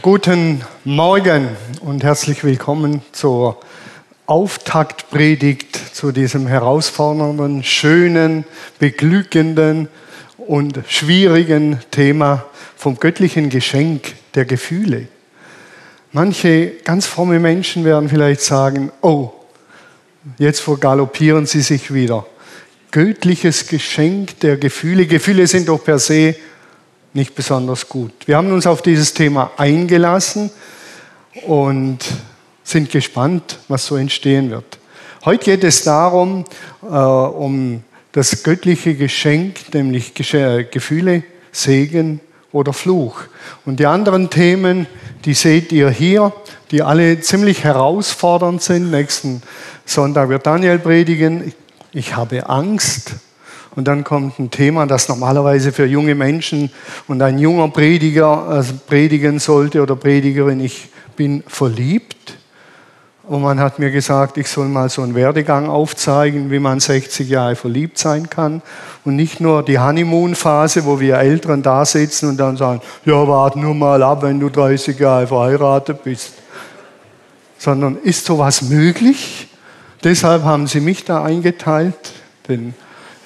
Guten Morgen und herzlich willkommen zur Auftaktpredigt zu diesem herausfordernden, schönen, beglückenden und schwierigen Thema vom göttlichen Geschenk der Gefühle. Manche ganz fromme Menschen werden vielleicht sagen, oh, jetzt vergaloppieren sie sich wieder. Göttliches Geschenk der Gefühle. Gefühle sind doch per se nicht besonders gut. Wir haben uns auf dieses Thema eingelassen und sind gespannt, was so entstehen wird. Heute geht es darum, äh, um das göttliche Geschenk, nämlich Gefühle, Segen oder Fluch. Und die anderen Themen, die seht ihr hier, die alle ziemlich herausfordernd sind. Nächsten Sonntag wird Daniel predigen. Ich habe Angst. Und dann kommt ein Thema, das normalerweise für junge Menschen und ein junger Prediger äh, predigen sollte oder Predigerin, ich bin verliebt. Und man hat mir gesagt, ich soll mal so einen Werdegang aufzeigen, wie man 60 Jahre verliebt sein kann. Und nicht nur die Honeymoon-Phase, wo wir Älteren da sitzen und dann sagen, ja, warte nur mal ab, wenn du 30 Jahre verheiratet bist. Sondern ist sowas möglich? Deshalb haben sie mich da eingeteilt, den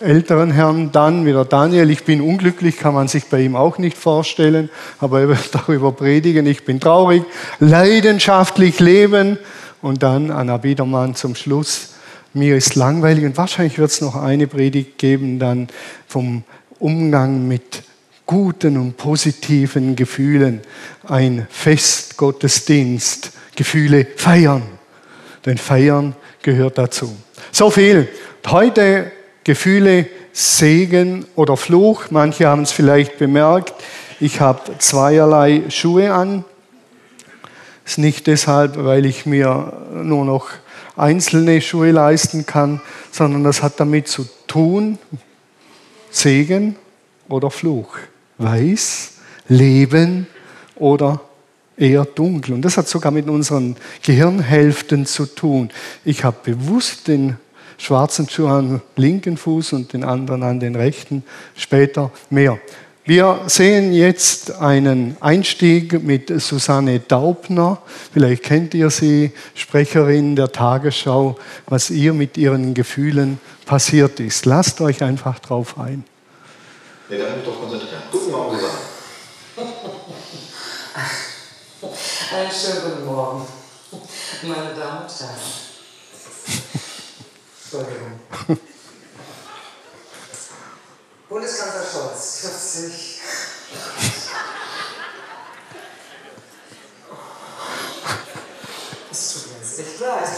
älteren Herrn dann wieder Daniel. Ich bin unglücklich, kann man sich bei ihm auch nicht vorstellen, aber er wird darüber predigen. Ich bin traurig, leidenschaftlich leben. Und dann Anna Biedermann zum Schluss. Mir ist langweilig und wahrscheinlich wird es noch eine Predigt geben dann vom Umgang mit guten und positiven Gefühlen. Ein Fest, Gottesdienst, Gefühle feiern. Denn feiern gehört dazu. So viel. Heute Gefühle, Segen oder Fluch. Manche haben es vielleicht bemerkt. Ich habe zweierlei Schuhe an. Ist nicht deshalb, weil ich mir nur noch einzelne Schuhe leisten kann, sondern das hat damit zu tun, Segen oder Fluch. Weiß, Leben oder eher dunkel. Und das hat sogar mit unseren Gehirnhälften zu tun. Ich habe bewusst den schwarzen Schuh an linken Fuß und den anderen an den rechten, später mehr. Wir sehen jetzt einen Einstieg mit Susanne Daubner. Vielleicht kennt ihr sie, Sprecherin der Tagesschau, was ihr mit ihren Gefühlen passiert ist. Lasst euch einfach drauf ein. Ja, dann doch konzentrieren. Guten Morgen, Susanne. Einen schönen guten Morgen, meine Damen und Herren. Entschuldigung. Bundeskanzler Scholz, 40. Es tut mir jetzt echt leid.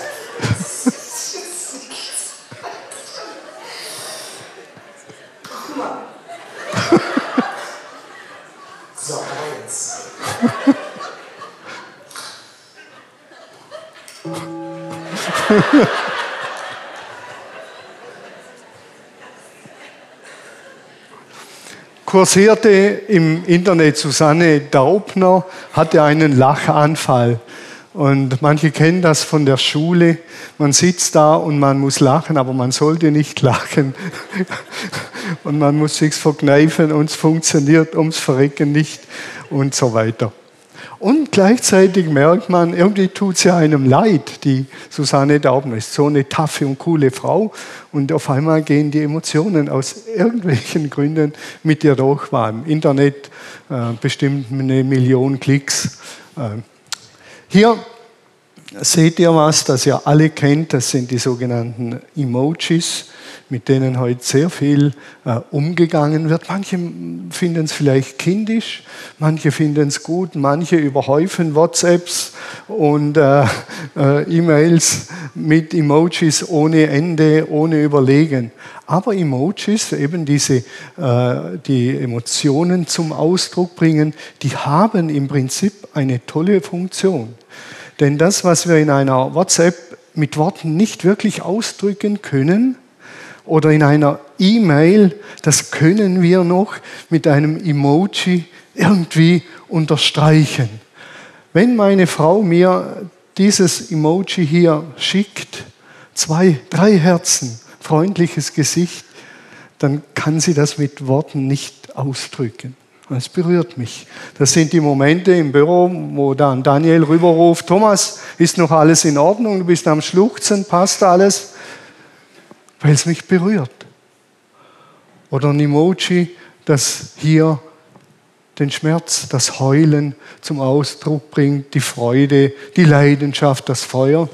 Guck mal. So, aber jetzt. kursierte im Internet Susanne Daubner, hatte einen Lachanfall. Und manche kennen das von der Schule. Man sitzt da und man muss lachen, aber man sollte nicht lachen. Und man muss sich verkneifen und es funktioniert ums Verrecken nicht und so weiter. Und gleichzeitig merkt man, irgendwie tut sie einem leid. Die Susanne Dauben ist so eine taffe und coole Frau. Und auf einmal gehen die Emotionen aus irgendwelchen Gründen mit ihr durch. War im Internet äh, bestimmt eine Million Klicks. Äh. Hier seht ihr was, das ihr alle kennt. Das sind die sogenannten Emojis mit denen heute sehr viel äh, umgegangen wird. Manche finden es vielleicht kindisch, manche finden es gut, manche überhäufen WhatsApps und äh, äh, E-Mails mit Emojis ohne Ende, ohne Überlegen. Aber Emojis, eben diese, äh, die Emotionen zum Ausdruck bringen, die haben im Prinzip eine tolle Funktion. Denn das, was wir in einer WhatsApp mit Worten nicht wirklich ausdrücken können, oder in einer E-Mail, das können wir noch mit einem Emoji irgendwie unterstreichen. Wenn meine Frau mir dieses Emoji hier schickt, zwei, drei Herzen, freundliches Gesicht, dann kann sie das mit Worten nicht ausdrücken. Es berührt mich. Das sind die Momente im Büro, wo dann Daniel rüberruft, Thomas, ist noch alles in Ordnung? Du bist am Schluchzen, passt alles? Weil es mich berührt. Oder ein Emoji, das hier den Schmerz, das Heulen zum Ausdruck bringt, die Freude, die Leidenschaft, das Feuer.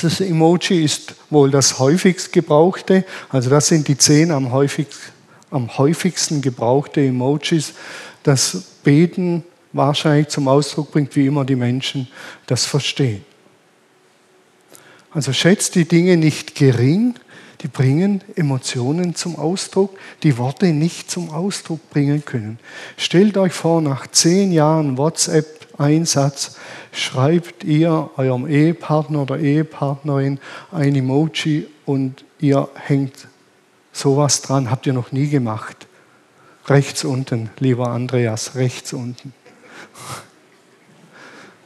Das Emoji ist wohl das häufigst gebrauchte, also das sind die zehn am häufigsten, am häufigsten gebrauchte Emojis, das Beten wahrscheinlich zum Ausdruck bringt, wie immer die Menschen das verstehen. Also schätzt die Dinge nicht gering, die bringen Emotionen zum Ausdruck, die Worte nicht zum Ausdruck bringen können. Stellt euch vor, nach zehn Jahren WhatsApp-Einsatz schreibt ihr eurem Ehepartner oder Ehepartnerin ein Emoji und ihr hängt sowas dran, habt ihr noch nie gemacht. Rechts unten, lieber Andreas, rechts unten.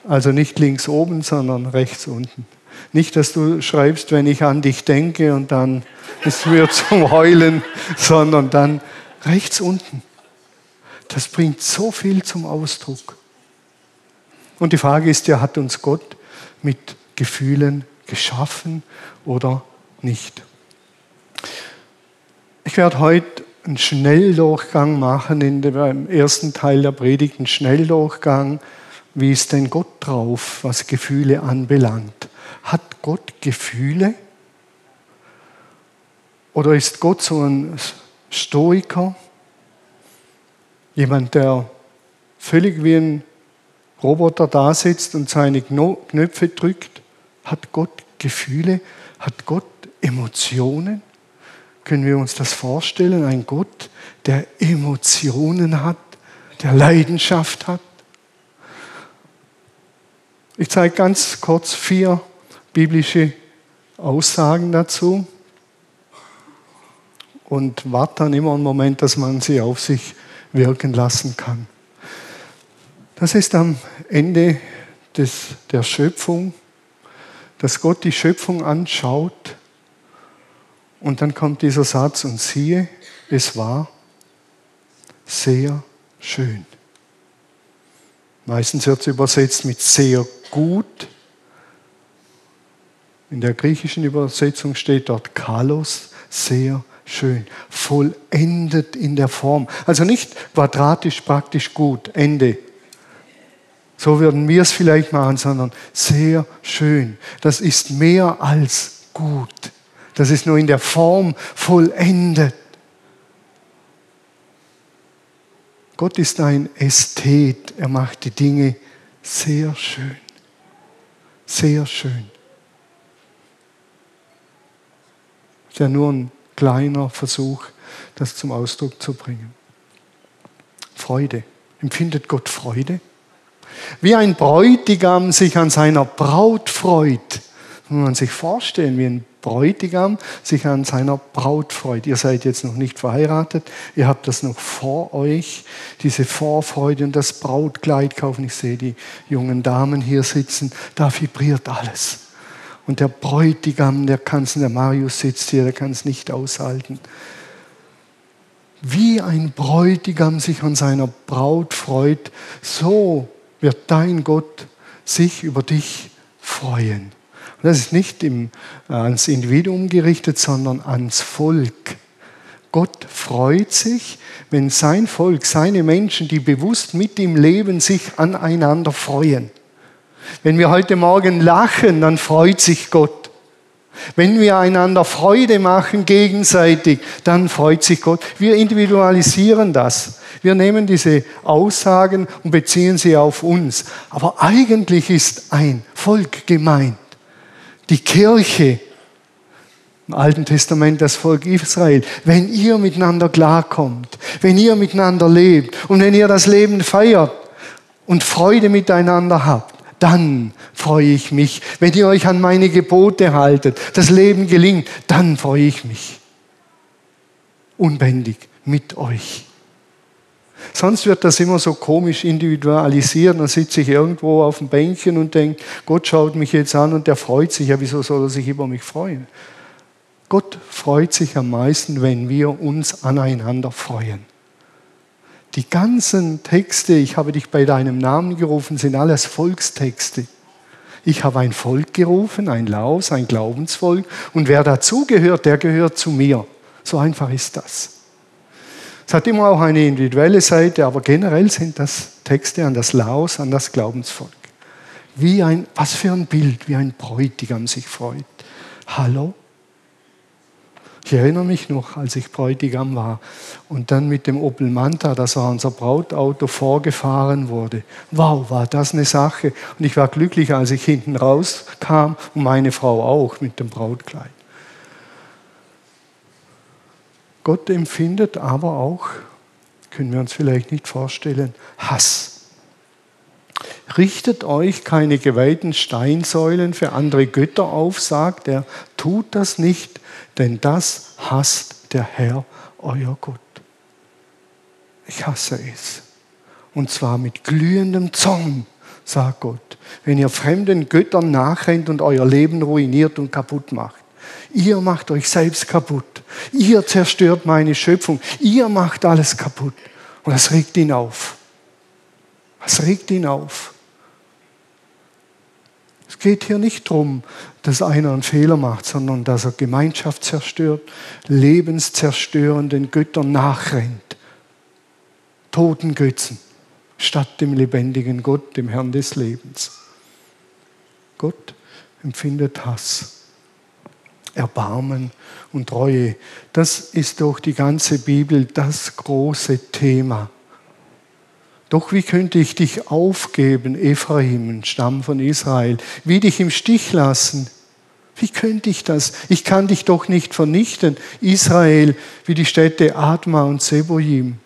Also nicht links oben, sondern rechts unten. Nicht, dass du schreibst, wenn ich an dich denke und dann ist mir zum Heulen, sondern dann rechts unten. Das bringt so viel zum Ausdruck. Und die Frage ist ja, hat uns Gott mit Gefühlen geschaffen oder nicht? Ich werde heute einen Schnelldurchgang machen in dem ersten Teil der Predigt, einen Schnelldurchgang. Wie ist denn Gott drauf, was Gefühle anbelangt? Hat Gott Gefühle? Oder ist Gott so ein Stoiker? Jemand, der völlig wie ein Roboter da sitzt und seine Knöpfe drückt? Hat Gott Gefühle? Hat Gott Emotionen? Können wir uns das vorstellen? Ein Gott, der Emotionen hat, der Leidenschaft hat? Ich zeige ganz kurz vier biblische Aussagen dazu und warte dann immer einen Moment, dass man sie auf sich wirken lassen kann. Das ist am Ende des, der Schöpfung, dass Gott die Schöpfung anschaut und dann kommt dieser Satz und siehe, es war sehr schön. Meistens wird es übersetzt mit sehr gut in der griechischen Übersetzung steht dort Kalos, sehr schön, vollendet in der Form. Also nicht quadratisch praktisch gut, Ende. So würden wir es vielleicht machen, sondern sehr schön. Das ist mehr als gut. Das ist nur in der Form vollendet. Gott ist ein Ästhet. Er macht die Dinge sehr schön. Sehr schön. ist ja nur ein kleiner Versuch, das zum Ausdruck zu bringen. Freude. Empfindet Gott Freude? Wie ein Bräutigam sich an seiner Braut freut. Muss man sich vorstellen, wie ein Bräutigam sich an seiner Braut freut. Ihr seid jetzt noch nicht verheiratet, ihr habt das noch vor euch, diese Vorfreude und das Brautkleid kaufen. Ich sehe die jungen Damen hier sitzen, da vibriert alles. Und der Bräutigam, der kann es, der Marius sitzt hier, der kann es nicht aushalten. Wie ein Bräutigam sich an seiner Braut freut, so wird dein Gott sich über dich freuen. Das ist nicht im, äh, ans Individuum gerichtet, sondern ans Volk. Gott freut sich, wenn sein Volk, seine Menschen, die bewusst mit ihm leben, sich aneinander freuen. Wenn wir heute Morgen lachen, dann freut sich Gott. Wenn wir einander Freude machen gegenseitig, dann freut sich Gott. Wir individualisieren das. Wir nehmen diese Aussagen und beziehen sie auf uns. Aber eigentlich ist ein Volk gemeint. Die Kirche, im Alten Testament das Volk Israel, wenn ihr miteinander klarkommt, wenn ihr miteinander lebt und wenn ihr das Leben feiert und Freude miteinander habt, dann freue ich mich. Wenn ihr euch an meine Gebote haltet, das Leben gelingt, dann freue ich mich. Unbändig mit euch. Sonst wird das immer so komisch individualisiert. Dann sitze ich irgendwo auf dem Bänkchen und denke, Gott schaut mich jetzt an und der freut sich. Ja, wieso soll er sich über mich freuen? Gott freut sich am meisten, wenn wir uns aneinander freuen. Die ganzen Texte, ich habe dich bei deinem Namen gerufen, sind alles Volkstexte. Ich habe ein Volk gerufen, ein Laus, ein Glaubensvolk. Und wer dazugehört, der gehört zu mir. So einfach ist das. Es hat immer auch eine individuelle Seite, aber generell sind das Texte an das Laus, an das Glaubensvolk. Wie ein, was für ein Bild, wie ein Bräutigam sich freut. Hallo? Ich erinnere mich noch, als ich Bräutigam war und dann mit dem Opel Manta, das war unser Brautauto, vorgefahren wurde. Wow, war das eine Sache. Und ich war glücklich, als ich hinten rauskam und meine Frau auch mit dem Brautkleid. Gott empfindet aber auch, können wir uns vielleicht nicht vorstellen, Hass. Richtet euch keine geweihten Steinsäulen für andere Götter auf, sagt er, tut das nicht, denn das hasst der Herr, euer Gott. Ich hasse es. Und zwar mit glühendem Zorn, sagt Gott, wenn ihr fremden Göttern nachrennt und euer Leben ruiniert und kaputt macht. Ihr macht euch selbst kaputt. Ihr zerstört meine Schöpfung. Ihr macht alles kaputt. Und das regt ihn auf. Was regt ihn auf? Es geht hier nicht darum, dass einer einen Fehler macht, sondern dass er Gemeinschaft zerstört, lebenszerstörenden Göttern nachrennt. Toten Götzen statt dem lebendigen Gott, dem Herrn des Lebens. Gott empfindet Hass. Erbarmen und Treue. Das ist doch die ganze Bibel das große Thema. Doch wie könnte ich dich aufgeben, Ephraim, Stamm von Israel? Wie dich im Stich lassen? Wie könnte ich das? Ich kann dich doch nicht vernichten, Israel, wie die Städte Adma und Seboim.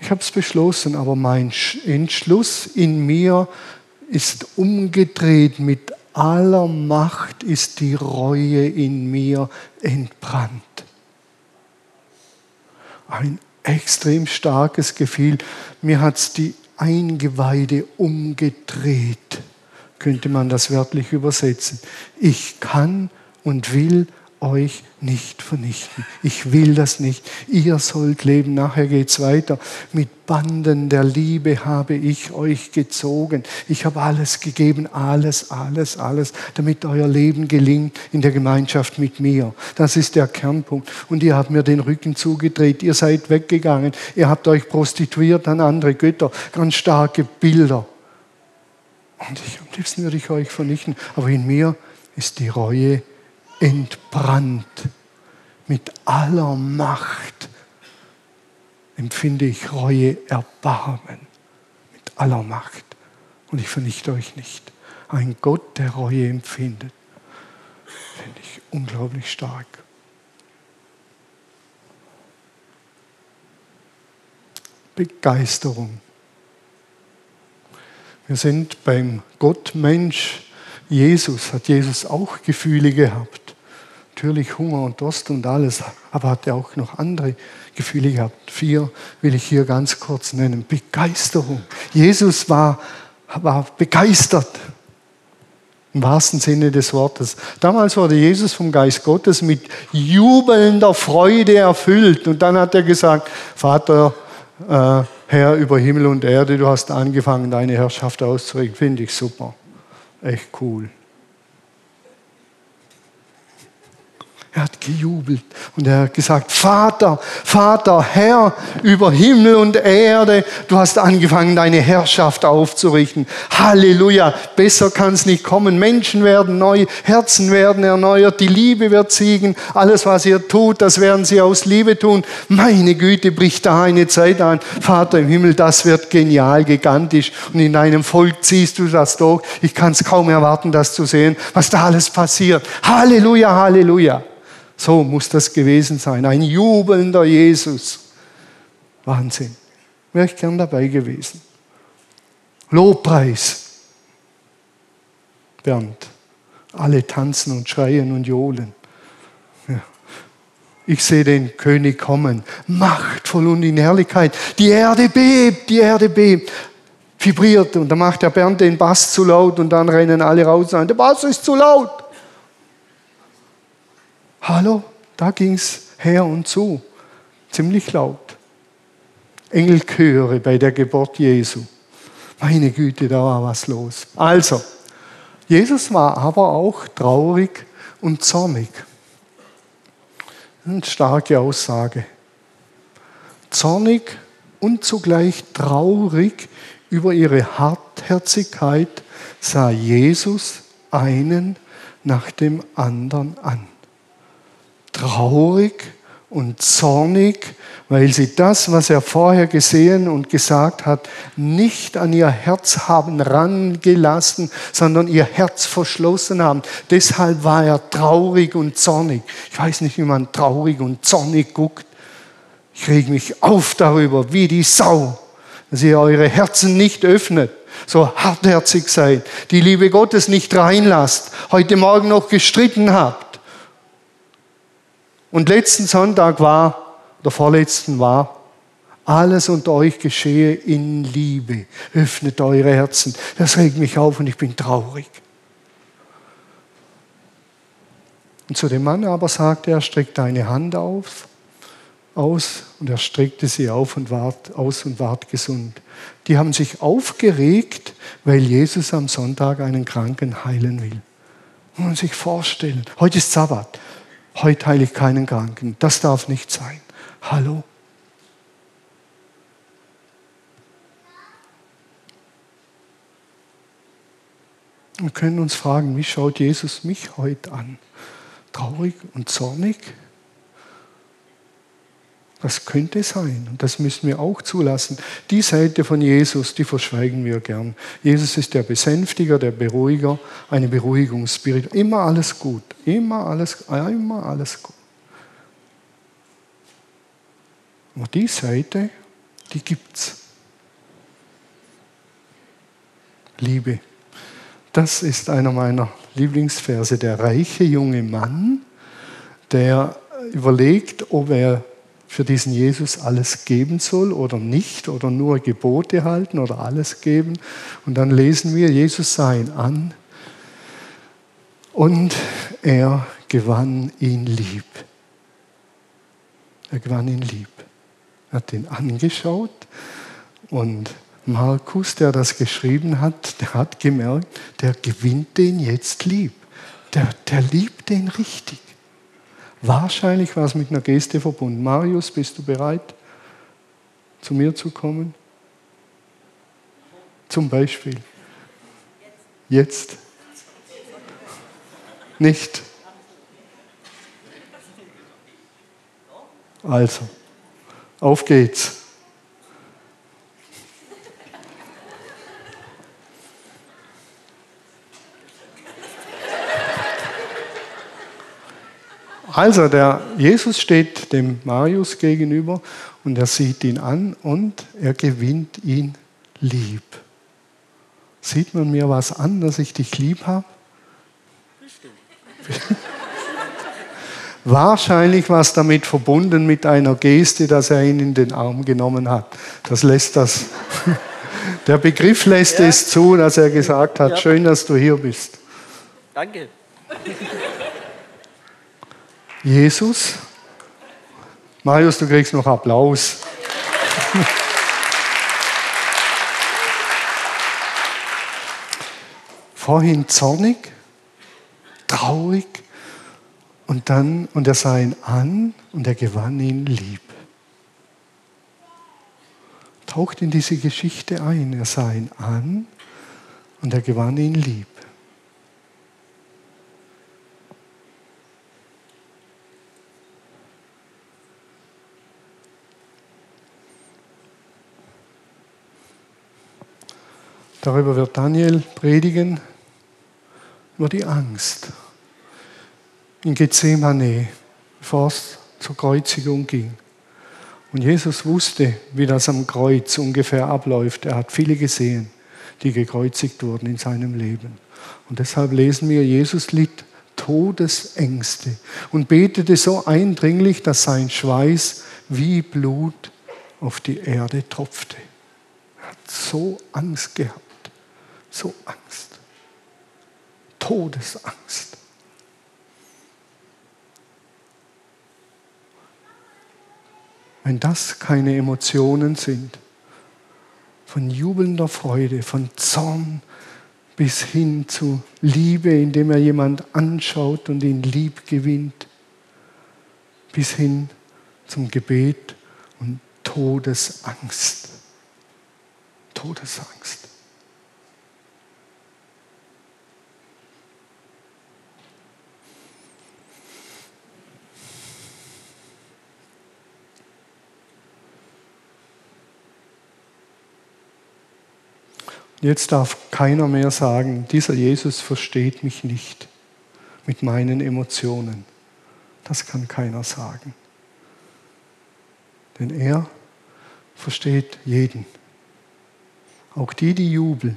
Ich habe es beschlossen, aber mein Entschluss in mir ist umgedreht mit aller Macht ist die Reue in mir entbrannt. Ein extrem starkes Gefühl. Mir hat es die Eingeweide umgedreht, könnte man das wörtlich übersetzen. Ich kann und will euch nicht vernichten. Ich will das nicht. Ihr sollt leben. Nachher geht es weiter. Mit Banden der Liebe habe ich euch gezogen. Ich habe alles gegeben, alles, alles, alles, damit euer Leben gelingt in der Gemeinschaft mit mir. Das ist der Kernpunkt. Und ihr habt mir den Rücken zugedreht. Ihr seid weggegangen. Ihr habt euch prostituiert an andere Götter. Ganz starke Bilder. Und ich, am liebsten würde ich euch vernichten. Aber in mir ist die Reue entbrannt. Mit aller Macht empfinde ich Reue, Erbarmen. Mit aller Macht. Und ich vernichte euch nicht. Ein Gott, der Reue empfindet, finde ich unglaublich stark. Begeisterung. Wir sind beim Gottmensch Jesus, hat Jesus auch Gefühle gehabt natürlich Hunger und Durst und alles, aber hat er auch noch andere Gefühle gehabt. Vier will ich hier ganz kurz nennen. Begeisterung. Jesus war, war begeistert. Im wahrsten Sinne des Wortes. Damals wurde Jesus vom Geist Gottes mit jubelnder Freude erfüllt. Und dann hat er gesagt, Vater, äh, Herr über Himmel und Erde, du hast angefangen, deine Herrschaft auszurichten. Finde ich super. Echt cool. Er hat gejubelt und er hat gesagt, Vater, Vater, Herr über Himmel und Erde, du hast angefangen, deine Herrschaft aufzurichten. Halleluja, besser kann es nicht kommen. Menschen werden neu, Herzen werden erneuert, die Liebe wird siegen. Alles, was ihr tut, das werden sie aus Liebe tun. Meine Güte, bricht da eine Zeit an. Vater im Himmel, das wird genial, gigantisch. Und in deinem Volk ziehst du das durch. Ich kann es kaum erwarten, das zu sehen, was da alles passiert. Halleluja, Halleluja. So muss das gewesen sein. Ein jubelnder Jesus. Wahnsinn. Wäre ich gern dabei gewesen. Lobpreis. Bernd. Alle tanzen und schreien und johlen. Ja. Ich sehe den König kommen, machtvoll und in Herrlichkeit. Die Erde bebt, die Erde bebt, vibriert. Und dann macht der Bernd den Bass zu laut und dann rennen alle raus und sagen, der Bass ist zu laut. Hallo, da ging es her und zu, ziemlich laut. Engelchöre bei der Geburt Jesu. Meine Güte, da war was los. Also, Jesus war aber auch traurig und zornig. Eine starke Aussage. Zornig und zugleich traurig über ihre Hartherzigkeit sah Jesus einen nach dem anderen an. Traurig und zornig, weil sie das, was er vorher gesehen und gesagt hat, nicht an ihr Herz haben rangelassen, sondern ihr Herz verschlossen haben. Deshalb war er traurig und zornig. Ich weiß nicht, wie man traurig und zornig guckt. Ich reg mich auf darüber, wie die Sau, dass ihr eure Herzen nicht öffnet, so hartherzig seid, die Liebe Gottes nicht reinlasst, heute Morgen noch gestritten habt. Und letzten Sonntag war der vorletzten war, alles unter euch geschehe in Liebe. Öffnet eure Herzen. Das regt mich auf und ich bin traurig. Und zu dem Mann aber sagte er, streck deine Hand auf, aus und er streckte sie auf und ward, aus und ward gesund. Die haben sich aufgeregt, weil Jesus am Sonntag einen Kranken heilen will. Muss man sich vorstellen, heute ist Sabbat, heute heile ich keinen Kranken, das darf nicht sein. Hallo? Wir können uns fragen, wie schaut Jesus mich heute an? Traurig und zornig? Das könnte sein und das müssen wir auch zulassen. Die Seite von Jesus, die verschweigen wir gern. Jesus ist der Besänftiger, der Beruhiger, eine Beruhigungsspirit. Immer alles gut, immer alles, immer alles gut. Aber die Seite, die gibt's. Liebe. Das ist einer meiner Lieblingsverse. Der reiche junge Mann, der überlegt, ob er für diesen Jesus alles geben soll oder nicht oder nur Gebote halten oder alles geben. Und dann lesen wir, Jesus sah ihn an und er gewann ihn lieb. Er gewann ihn lieb hat ihn angeschaut und Markus, der das geschrieben hat, der hat gemerkt, der gewinnt den jetzt lieb. Der, der liebt den richtig. Wahrscheinlich war es mit einer Geste verbunden. Marius, bist du bereit, zu mir zu kommen? Zum Beispiel. Jetzt. Nicht. Also. Auf geht's. Also der Jesus steht dem Marius gegenüber und er sieht ihn an und er gewinnt ihn lieb. Sieht man mir was an, dass ich dich lieb habe? Wahrscheinlich war es damit verbunden mit einer Geste, dass er ihn in den Arm genommen hat. Das lässt das. Der Begriff lässt ja. es zu, dass er gesagt hat, ja. schön, dass du hier bist. Danke. Jesus, Marius, du kriegst noch Applaus. Vorhin zornig, traurig, und dann, und er sah ihn an und er gewann ihn lieb. Taucht in diese Geschichte ein. Er sah ihn an und er gewann ihn lieb. Darüber wird Daniel predigen, über die Angst in Gethsemane, bevor es zur Kreuzigung ging. Und Jesus wusste, wie das am Kreuz ungefähr abläuft. Er hat viele gesehen, die gekreuzigt wurden in seinem Leben. Und deshalb lesen wir, Jesus litt Todesängste und betete so eindringlich, dass sein Schweiß wie Blut auf die Erde tropfte. Er hat so Angst gehabt, so Angst, Todesangst. wenn das keine Emotionen sind. Von jubelnder Freude, von Zorn bis hin zu Liebe, indem er jemand anschaut und ihn lieb gewinnt, bis hin zum Gebet und Todesangst. Todesangst. Jetzt darf keiner mehr sagen, dieser Jesus versteht mich nicht mit meinen Emotionen. Das kann keiner sagen. Denn er versteht jeden. Auch die, die jubeln,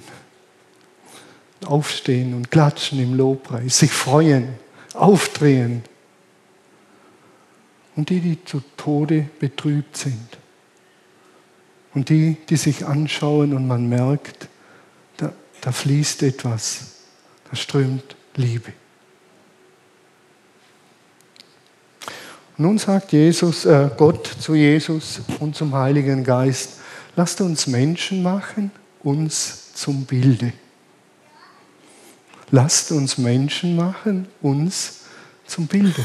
aufstehen und klatschen im Lobpreis, sich freuen, aufdrehen. Und die, die zu Tode betrübt sind. Und die, die sich anschauen und man merkt, da fließt etwas, da strömt Liebe. Nun sagt Jesus, äh, Gott zu Jesus und zum Heiligen Geist, lasst uns Menschen machen, uns zum Bilde. Lasst uns Menschen machen, uns zum Bilde.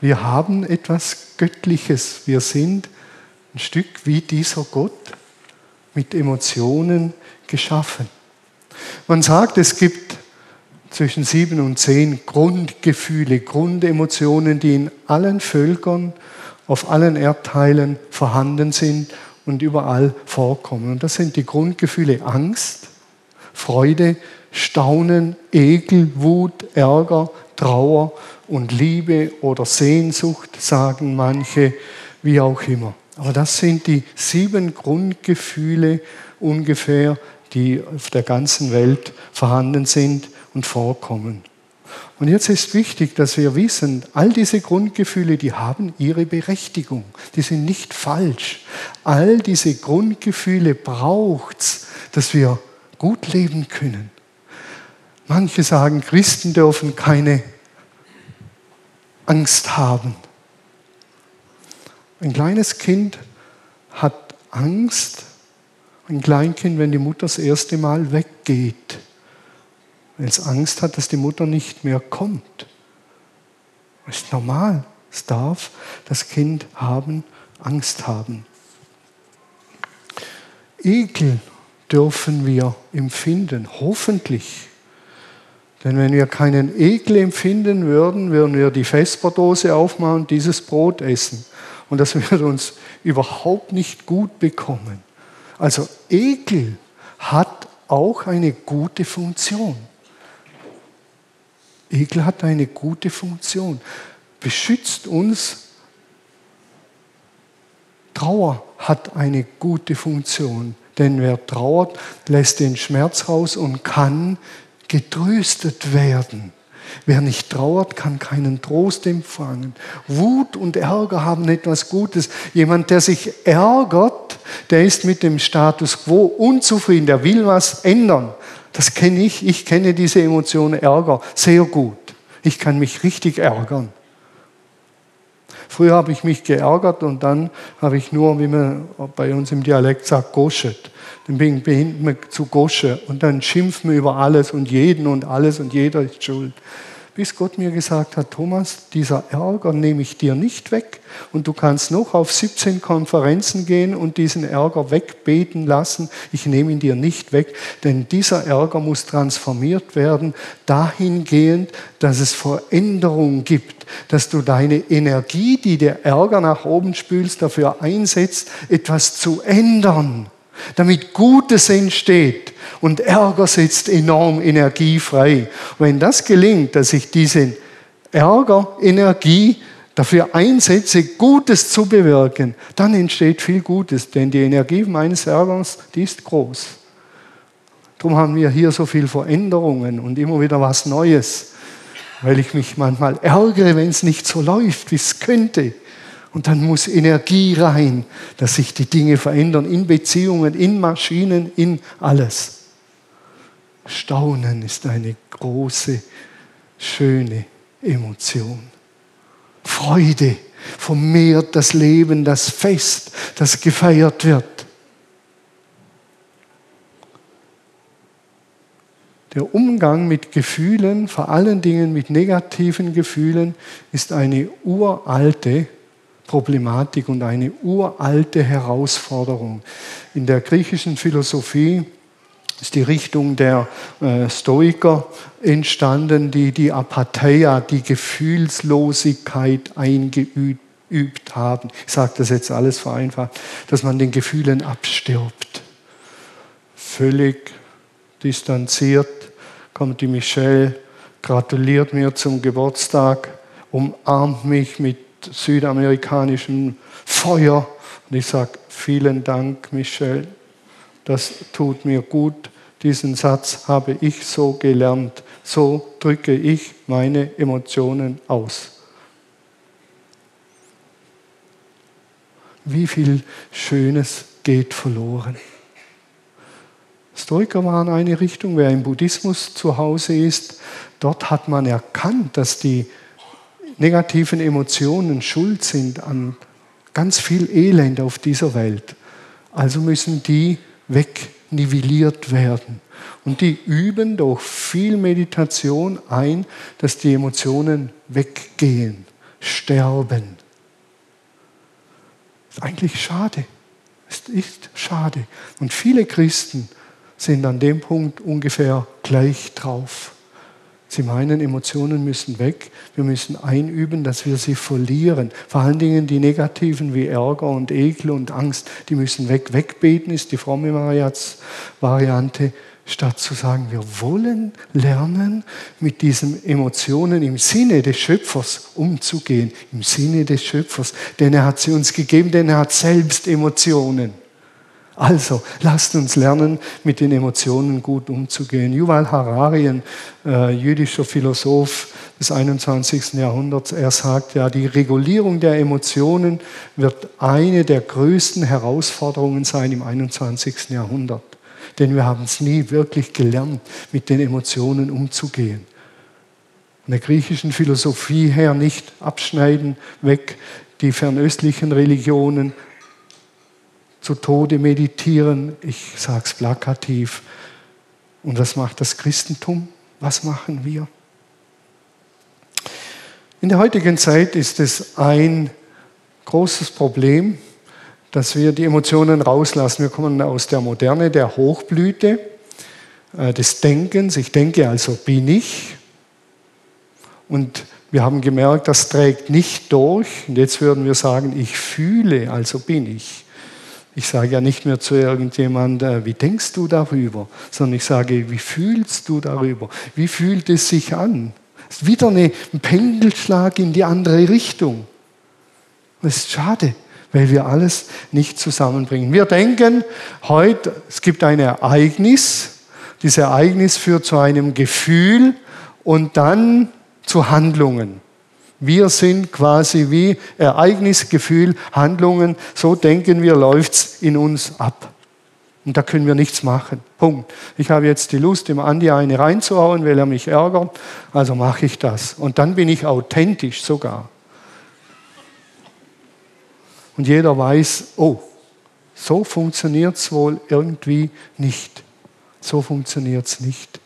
Wir haben etwas Göttliches. Wir sind ein Stück wie dieser Gott mit Emotionen, geschaffen. Man sagt, es gibt zwischen sieben und zehn Grundgefühle, Grundemotionen, die in allen Völkern, auf allen Erdteilen vorhanden sind und überall vorkommen. Und das sind die Grundgefühle Angst, Freude, Staunen, Ekel, Wut, Ärger, Trauer und Liebe oder Sehnsucht, sagen manche, wie auch immer. Aber das sind die sieben Grundgefühle ungefähr, die auf der ganzen Welt vorhanden sind und vorkommen. Und jetzt ist wichtig, dass wir wissen, all diese Grundgefühle, die haben ihre Berechtigung. Die sind nicht falsch. All diese Grundgefühle braucht es, dass wir gut leben können. Manche sagen, Christen dürfen keine Angst haben. Ein kleines Kind hat Angst, ein Kleinkind, wenn die Mutter das erste Mal weggeht, weil es Angst hat, dass die Mutter nicht mehr kommt. Das ist normal. Es darf das Kind haben, Angst haben. Ekel dürfen wir empfinden, hoffentlich. Denn wenn wir keinen Ekel empfinden würden, würden wir die Vesperdose aufmachen und dieses Brot essen. Und das würde uns überhaupt nicht gut bekommen. Also Ekel hat auch eine gute Funktion. Ekel hat eine gute Funktion, beschützt uns. Trauer hat eine gute Funktion, denn wer trauert, lässt den Schmerz raus und kann getröstet werden. Wer nicht trauert, kann keinen Trost empfangen. Wut und Ärger haben etwas Gutes. Jemand, der sich ärgert, der ist mit dem Status quo unzufrieden, der will was ändern. Das kenne ich. Ich kenne diese Emotion Ärger sehr gut. Ich kann mich richtig ärgern. Früher habe ich mich geärgert und dann habe ich nur, wie man bei uns im Dialekt sagt, goschet. Dann bin ich zu Gosche und dann schimpft man über alles und jeden und alles und jeder ist schuld bis Gott mir gesagt hat, Thomas, dieser Ärger nehme ich dir nicht weg und du kannst noch auf 17 Konferenzen gehen und diesen Ärger wegbeten lassen. Ich nehme ihn dir nicht weg, denn dieser Ärger muss transformiert werden dahingehend, dass es Veränderung gibt, dass du deine Energie, die der Ärger nach oben spülst, dafür einsetzt, etwas zu ändern damit Gutes entsteht. Und Ärger setzt enorm Energie frei. Wenn das gelingt, dass ich diese Ärgerenergie dafür einsetze, Gutes zu bewirken, dann entsteht viel Gutes, denn die Energie meines Ärgers, die ist groß. Darum haben wir hier so viele Veränderungen und immer wieder was Neues, weil ich mich manchmal ärgere, wenn es nicht so läuft, wie es könnte. Und dann muss Energie rein, dass sich die Dinge verändern in Beziehungen, in Maschinen, in alles. Staunen ist eine große, schöne Emotion. Freude vermehrt das Leben, das Fest, das gefeiert wird. Der Umgang mit Gefühlen, vor allen Dingen mit negativen Gefühlen, ist eine uralte Problematik und eine uralte Herausforderung. In der griechischen Philosophie ist die Richtung der äh, Stoiker entstanden, die die Apatheia, die Gefühlslosigkeit eingeübt haben. Ich sage das jetzt alles vereinfacht, dass man den Gefühlen abstirbt. Völlig distanziert kommt die Michelle, gratuliert mir zum Geburtstag, umarmt mich mit südamerikanischem Feuer und ich sage vielen Dank, Michelle, das tut mir gut. Diesen Satz habe ich so gelernt. So drücke ich meine Emotionen aus. Wie viel Schönes geht verloren. Stoiker waren eine Richtung, wer im Buddhismus zu Hause ist, dort hat man erkannt, dass die negativen Emotionen schuld sind an ganz viel Elend auf dieser Welt. Also müssen die wegnivelliert werden. Und die üben durch viel Meditation ein, dass die Emotionen weggehen, sterben. Das ist eigentlich schade. Es ist schade. Und viele Christen sind an dem Punkt ungefähr gleich drauf. Sie meinen, Emotionen müssen weg. Wir müssen einüben, dass wir sie verlieren. Vor allen Dingen die negativen wie Ärger und Ekel und Angst, die müssen weg. Wegbeten ist die fromme Variante, statt zu sagen, wir wollen lernen, mit diesen Emotionen im Sinne des Schöpfers umzugehen. Im Sinne des Schöpfers. Denn er hat sie uns gegeben, denn er hat selbst Emotionen. Also, lasst uns lernen, mit den Emotionen gut umzugehen. Yuval Harari, ein äh, jüdischer Philosoph des 21. Jahrhunderts, er sagt ja, die Regulierung der Emotionen wird eine der größten Herausforderungen sein im 21. Jahrhundert. Denn wir haben es nie wirklich gelernt, mit den Emotionen umzugehen. Von der griechischen Philosophie her nicht abschneiden, weg die fernöstlichen Religionen, zu Tode meditieren. Ich sage es plakativ. Und was macht das Christentum? Was machen wir? In der heutigen Zeit ist es ein großes Problem, dass wir die Emotionen rauslassen. Wir kommen aus der Moderne, der Hochblüte äh, des Denkens. Ich denke, also bin ich. Und wir haben gemerkt, das trägt nicht durch. Und jetzt würden wir sagen, ich fühle, also bin ich. Ich sage ja nicht mehr zu irgendjemandem, äh, wie denkst du darüber, sondern ich sage, wie fühlst du darüber? Wie fühlt es sich an? Es ist wieder ein Pendelschlag in die andere Richtung. Das ist schade, weil wir alles nicht zusammenbringen. Wir denken heute, es gibt ein Ereignis, dieses Ereignis führt zu einem Gefühl und dann zu Handlungen. Wir sind quasi wie Ereignis, Gefühl, Handlungen. So denken wir, läuft es in uns ab. Und da können wir nichts machen. Punkt. Ich habe jetzt die Lust, dem Andi eine reinzuhauen, weil er mich ärgert. Also mache ich das. Und dann bin ich authentisch sogar. Und jeder weiß, oh, so funktioniert es wohl irgendwie nicht. So funktioniert es nicht.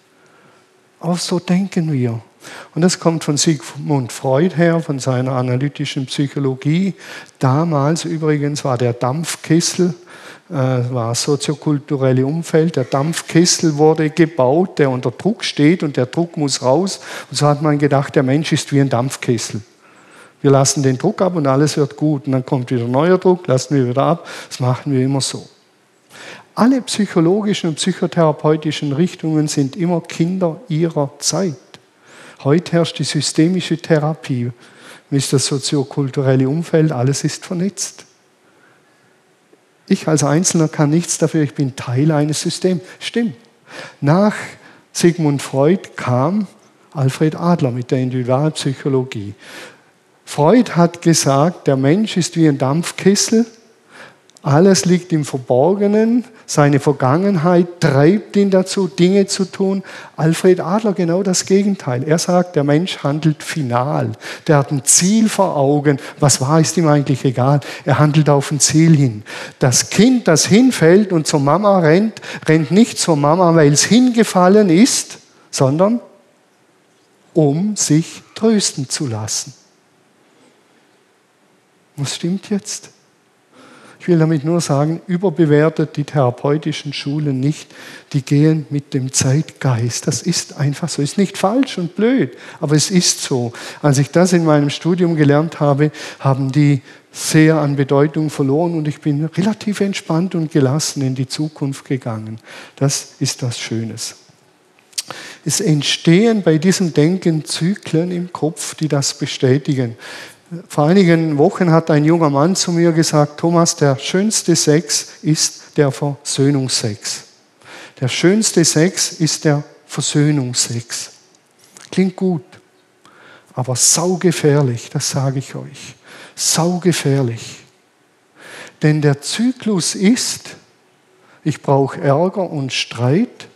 Aber so denken wir. Und das kommt von Sigmund Freud her, von seiner analytischen Psychologie. Damals übrigens war der Dampfkessel, äh, war soziokulturelle Umfeld. Der Dampfkessel wurde gebaut, der unter Druck steht und der Druck muss raus. Und so hat man gedacht, der Mensch ist wie ein Dampfkessel. Wir lassen den Druck ab und alles wird gut. Und dann kommt wieder neuer Druck, lassen wir wieder ab. Das machen wir immer so. Alle psychologischen und psychotherapeutischen Richtungen sind immer Kinder ihrer Zeit. Heute herrscht die systemische Therapie, ist das soziokulturelle Umfeld, alles ist vernetzt. Ich als Einzelner kann nichts dafür, ich bin Teil eines Systems. Stimmt. Nach Sigmund Freud kam Alfred Adler mit der Individualpsychologie. Freud hat gesagt, der Mensch ist wie ein Dampfkessel, Alles liegt im Verborgenen. Seine Vergangenheit treibt ihn dazu, Dinge zu tun. Alfred Adler genau das Gegenteil. Er sagt, der Mensch handelt final. Der hat ein Ziel vor Augen. Was war, ist ihm eigentlich egal. Er handelt auf ein Ziel hin. Das Kind, das hinfällt und zur Mama rennt, rennt nicht zur Mama, weil es hingefallen ist, sondern um sich trösten zu lassen. Was stimmt jetzt? Ich will damit nur sagen, überbewertet die therapeutischen Schulen nicht. Die gehen mit dem Zeitgeist. Das ist einfach so. Ist nicht falsch und blöd, aber es ist so. Als ich das in meinem Studium gelernt habe, haben die sehr an Bedeutung verloren und ich bin relativ entspannt und gelassen in die Zukunft gegangen. Das ist das Schönes. Es entstehen bei diesem Denken Zyklen im Kopf, die das bestätigen. Vor einigen Wochen hat ein junger Mann zu mir gesagt, Thomas, der schönste Sex ist der Versöhnungsex. Der schönste Sex ist der Versöhnungsex. Klingt gut, aber saugefährlich, das sage ich euch. Saugefährlich. Denn der Zyklus ist, ich brauche Ärger und Streit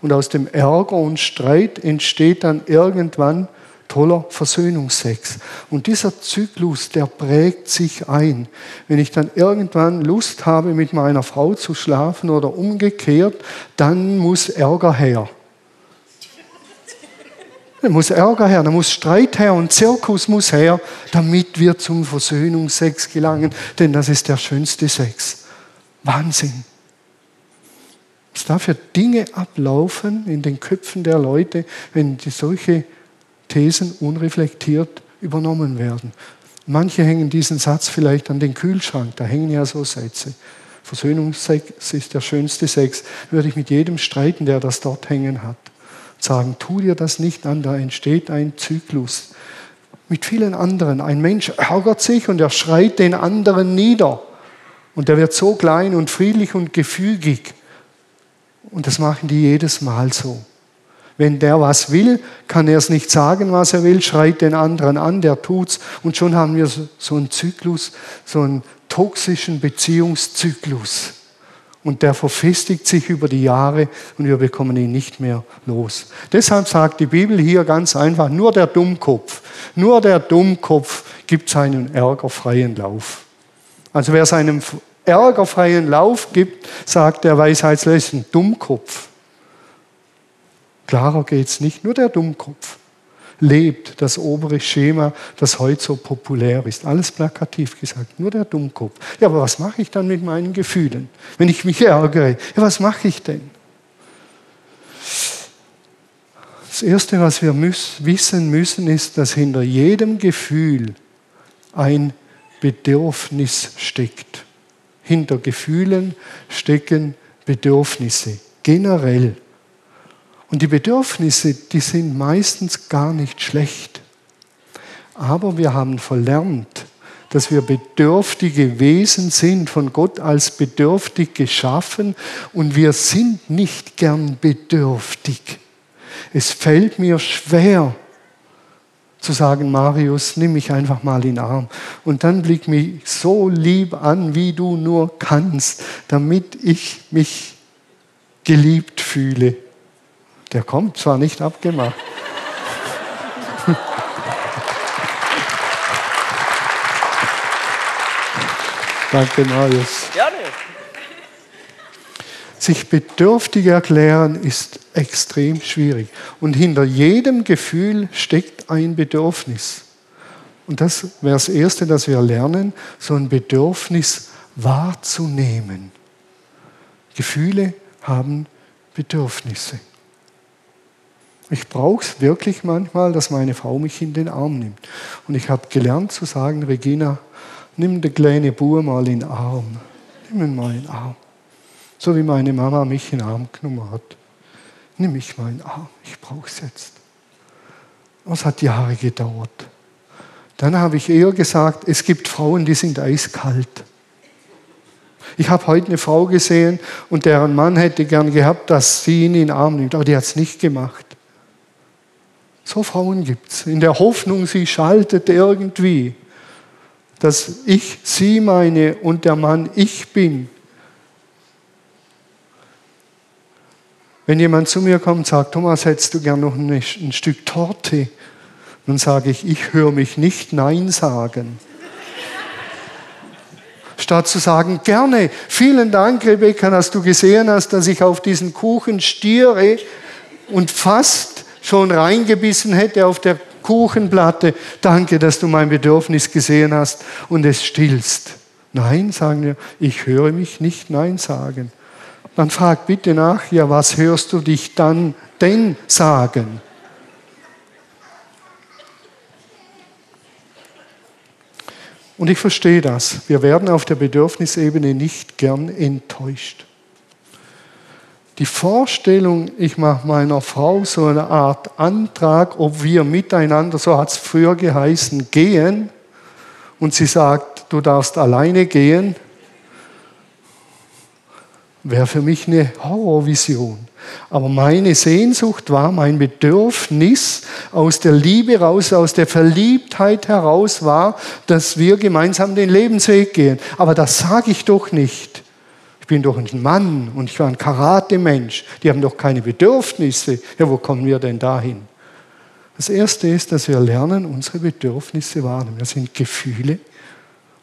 und aus dem Ärger und Streit entsteht dann irgendwann toller Versöhnungsex. Und dieser Zyklus, der prägt sich ein. Wenn ich dann irgendwann Lust habe, mit meiner Frau zu schlafen oder umgekehrt, dann muss Ärger her. Dann muss Ärger her, dann muss Streit her und Zirkus muss her, damit wir zum Versöhnungsex gelangen, denn das ist der schönste Sex. Wahnsinn. Was da für Dinge ablaufen in den Köpfen der Leute, wenn die solche Thesen unreflektiert übernommen werden. Manche hängen diesen Satz vielleicht an den Kühlschrank, da hängen ja so Sätze. Versöhnungsex ist der schönste Sex. Würde ich mit jedem streiten, der das dort hängen hat. Sagen, tu dir das nicht an, da entsteht ein Zyklus. Mit vielen anderen. Ein Mensch ärgert sich und er schreit den anderen nieder. Und er wird so klein und friedlich und gefügig. Und das machen die jedes Mal so. Wenn der was will, kann er es nicht sagen, was er will, schreit den anderen an, der tut's. Und schon haben wir so einen Zyklus, so einen toxischen Beziehungszyklus. Und der verfestigt sich über die Jahre und wir bekommen ihn nicht mehr los. Deshalb sagt die Bibel hier ganz einfach, nur der Dummkopf, nur der Dummkopf gibt seinen ärgerfreien Lauf. Also wer seinem ärgerfreien Lauf gibt, sagt der Weisheitsletzten Dummkopf. Klarer geht es nicht. Nur der Dummkopf lebt das obere Schema, das heute so populär ist. Alles plakativ gesagt. Nur der Dummkopf. Ja, aber was mache ich dann mit meinen Gefühlen, wenn ich mich ärgere? Ja, was mache ich denn? Das Erste, was wir müssen, wissen müssen, ist, dass hinter jedem Gefühl ein Bedürfnis steckt. Hinter Gefühlen stecken Bedürfnisse, generell. Und die Bedürfnisse, die sind meistens gar nicht schlecht. Aber wir haben verlernt, dass wir bedürftige Wesen sind, von Gott als bedürftig geschaffen und wir sind nicht gern bedürftig. Es fällt mir schwer zu sagen, Marius, nimm mich einfach mal in den Arm und dann blick mich so lieb an, wie du nur kannst, damit ich mich geliebt fühle. Der kommt zwar nicht abgemacht. Danke, Marius. Gerne. Sich bedürftig erklären ist extrem schwierig. Und hinter jedem Gefühl steckt ein Bedürfnis. Und das wäre das Erste, dass wir lernen, so ein Bedürfnis wahrzunehmen. Gefühle haben Bedürfnisse. Ich brauche es wirklich manchmal, dass meine Frau mich in den Arm nimmt. Und ich habe gelernt zu sagen, Regina, nimm den kleinen Bub mal in den Arm. Nimm ihn mal in den Arm. So wie meine Mama mich in den Arm genommen hat. Nimm mich mal in den Arm. Ich brauche es jetzt. Es hat Jahre gedauert. Dann habe ich eher gesagt, es gibt Frauen, die sind eiskalt. Ich habe heute eine Frau gesehen und deren Mann hätte gern gehabt, dass sie ihn in den Arm nimmt, aber die hat es nicht gemacht. So Frauen gibt es. In der Hoffnung, sie schaltet irgendwie. dass ich sie meine und der Mann ich bin. Wenn jemand zu mir kommt und sagt, Thomas, hättest du gern noch ein, ein Stück Torte? Dann sage ich, ich höre mich nicht Nein sagen. Statt zu sagen, gerne, vielen Dank, Rebecca, dass du gesehen hast, dass ich auf diesen Kuchen stiere und fast schon reingebissen hätte auf der Kuchenplatte. Danke, dass du mein Bedürfnis gesehen hast und es stillst. Nein, sagen wir, ich höre mich nicht Nein sagen. Dann frag bitte nach, ja, was hörst du dich dann denn sagen? Und ich verstehe das. Wir werden auf der Bedürfnisebene nicht gern enttäuscht. Die Vorstellung, ich mache meiner Frau so eine Art Antrag, ob wir miteinander, so hat es früher geheißen, gehen, und sie sagt, du darfst alleine gehen, wäre für mich eine Horrorvision. Aber meine Sehnsucht war, mein Bedürfnis aus der Liebe raus, aus der Verliebtheit heraus war, dass wir gemeinsam den Lebensweg gehen. Aber das sage ich doch nicht. Ich bin doch ein Mann und ich war ein Karate-Mensch. Die haben doch keine Bedürfnisse. Ja, wo kommen wir denn dahin? Das Erste ist, dass wir lernen, unsere Bedürfnisse wahrnehmen. Das sind Gefühle,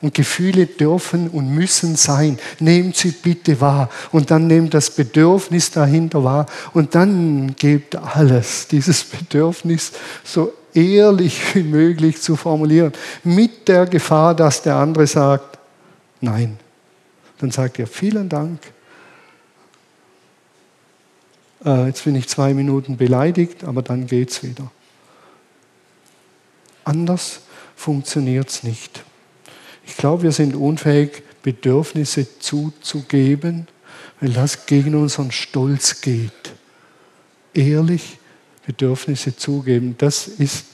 und Gefühle dürfen und müssen sein. Nehmt sie bitte wahr. Und dann nehmt das Bedürfnis dahinter wahr. Und dann gebt alles, dieses Bedürfnis so ehrlich wie möglich zu formulieren. Mit der Gefahr, dass der andere sagt, nein. Dann sagt ihr, vielen Dank. Äh, jetzt bin ich zwei Minuten beleidigt, aber dann geht es wieder. Anders funktioniert es nicht. Ich glaube, wir sind unfähig, Bedürfnisse zuzugeben, weil das gegen unseren Stolz geht. Ehrlich Bedürfnisse zugeben, das ist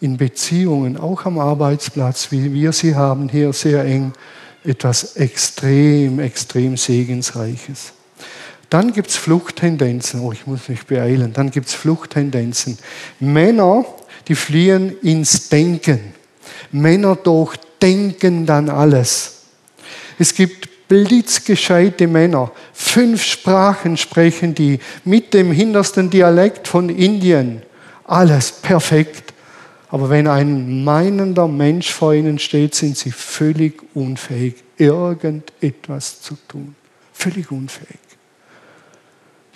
in Beziehungen, auch am Arbeitsplatz, wie wir sie haben, hier sehr eng, etwas extrem, extrem Segensreiches. Dann gibt es Fluchttendenzen. Oh, ich muss mich beeilen. Dann gibt es Fluchttendenzen. Männer, die fliehen ins Denken. Männer durch denken dann alles. Es gibt blitzgescheite Männer, fünf Sprachen sprechen die, mit dem hintersten Dialekt von Indien. Alles perfekt. Aber wenn ein meinender Mensch vor ihnen steht, sind sie völlig unfähig, irgendetwas zu tun. Völlig unfähig.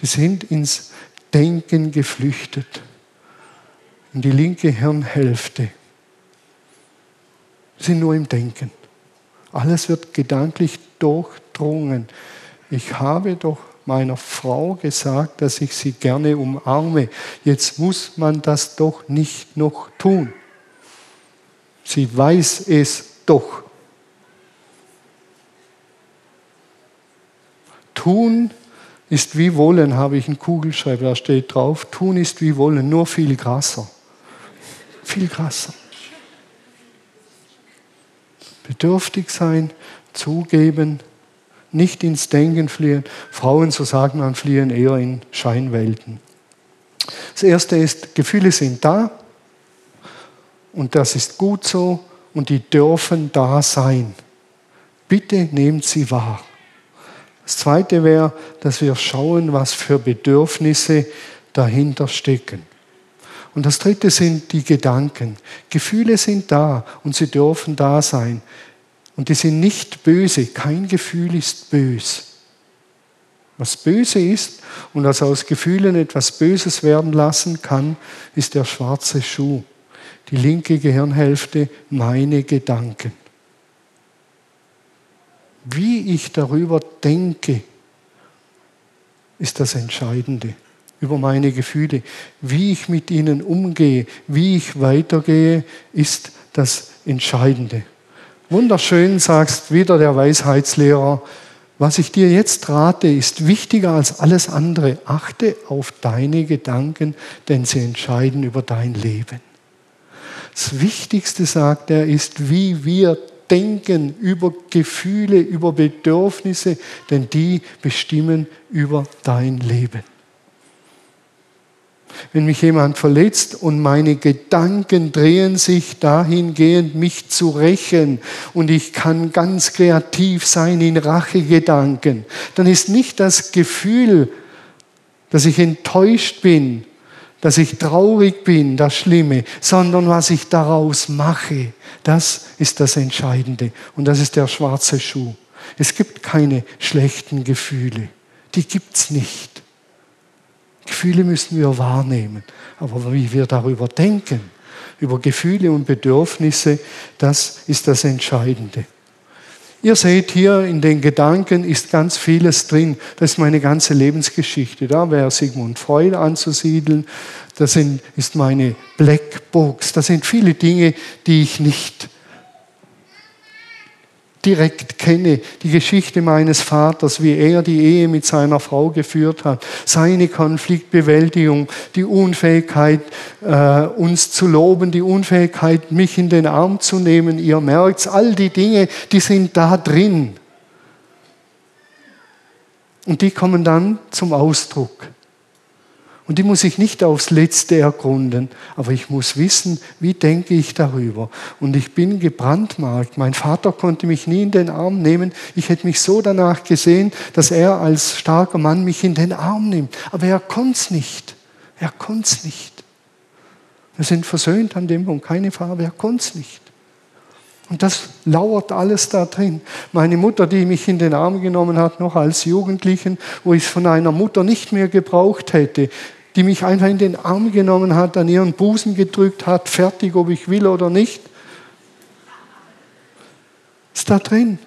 Die sind ins Denken geflüchtet. In die linke Hirnhälfte sind nur im Denken. Alles wird gedanklich durchdrungen. Ich habe doch meiner Frau gesagt, dass ich sie gerne umarme. Jetzt muss man das doch nicht noch tun. Sie weiß es doch. Tun ist wie wollen, habe ich einen Kugelschreiber, da steht drauf. Tun ist wie wollen, nur viel krasser. Viel krasser bedürftig sein, zugeben, nicht ins Denken fliehen. Frauen, so sagt man, fliehen eher in Scheinwelten. Das erste ist, Gefühle sind da und das ist gut so und die dürfen da sein. Bitte nehmt sie wahr. Das zweite wäre, dass wir schauen, was für Bedürfnisse dahinter stecken. Und das dritte sind die Gedanken. Gefühle sind da und sie dürfen da sein. Und die sind nicht böse. Kein Gefühl ist bös. Was böse ist und was aus Gefühlen etwas Böses werden lassen kann, ist der schwarze Schuh. Die linke Gehirnhälfte, meine Gedanken. Wie ich darüber denke, ist das Entscheidende über meine Gefühle. Wie ich mit ihnen umgehe, wie ich weitergehe, ist das Entscheidende. Wunderschön sagst wieder der Weisheitslehrer, was ich dir jetzt rate, ist wichtiger als alles andere. Achte auf deine Gedanken, denn sie entscheiden über dein Leben. Das Wichtigste, sagt er, ist, wie wir denken über Gefühle, über Bedürfnisse, denn die bestimmen über dein Leben. Wenn mich jemand verletzt und meine Gedanken drehen sich dahingehend, mich zu rächen und ich kann ganz kreativ sein in Rachegedanken, dann ist nicht das Gefühl, dass ich enttäuscht bin, dass ich traurig bin, das Schlimme, sondern was ich daraus mache, das ist das Entscheidende. Und das ist der schwarze Schuh. Es gibt keine schlechten Gefühle. Die gibt es nicht. Gefühle müssen wir wahrnehmen. Aber wie wir darüber denken, über Gefühle und Bedürfnisse, das ist das Entscheidende. Ihr seht hier in den Gedanken ist ganz vieles drin. Das ist meine ganze Lebensgeschichte. Da wäre Sigmund Freud anzusiedeln. Das sind, ist meine Black Box. Das sind viele Dinge, die ich nicht direkt kenne, die Geschichte meines Vaters, wie er die Ehe mit seiner Frau geführt hat, seine Konfliktbewältigung, die Unfähigkeit, äh, uns zu loben, die Unfähigkeit, mich in den Arm zu nehmen. Ihr merkt, all die Dinge, die sind da drin. Und die kommen dann zum Ausdruck. Und die muss ich nicht aufs Letzte ergründen, aber ich muss wissen, wie denke ich darüber. Und ich bin gebrandmarkt. Mein Vater konnte mich nie in den Arm nehmen. Ich hätte mich so danach gesehen, dass er als starker Mann mich in den Arm nimmt. Aber er konnte es nicht. Er konnte es nicht. Wir sind versöhnt an dem Punkt, keine Frage, er konnte es nicht. Und das lauert alles da drin. Meine Mutter, die mich in den Arm genommen hat, noch als Jugendlichen, wo ich es von einer Mutter nicht mehr gebraucht hätte, die mich einfach in den Arm genommen hat, an ihren Busen gedrückt hat, fertig, ob ich will oder nicht. Ist da drin.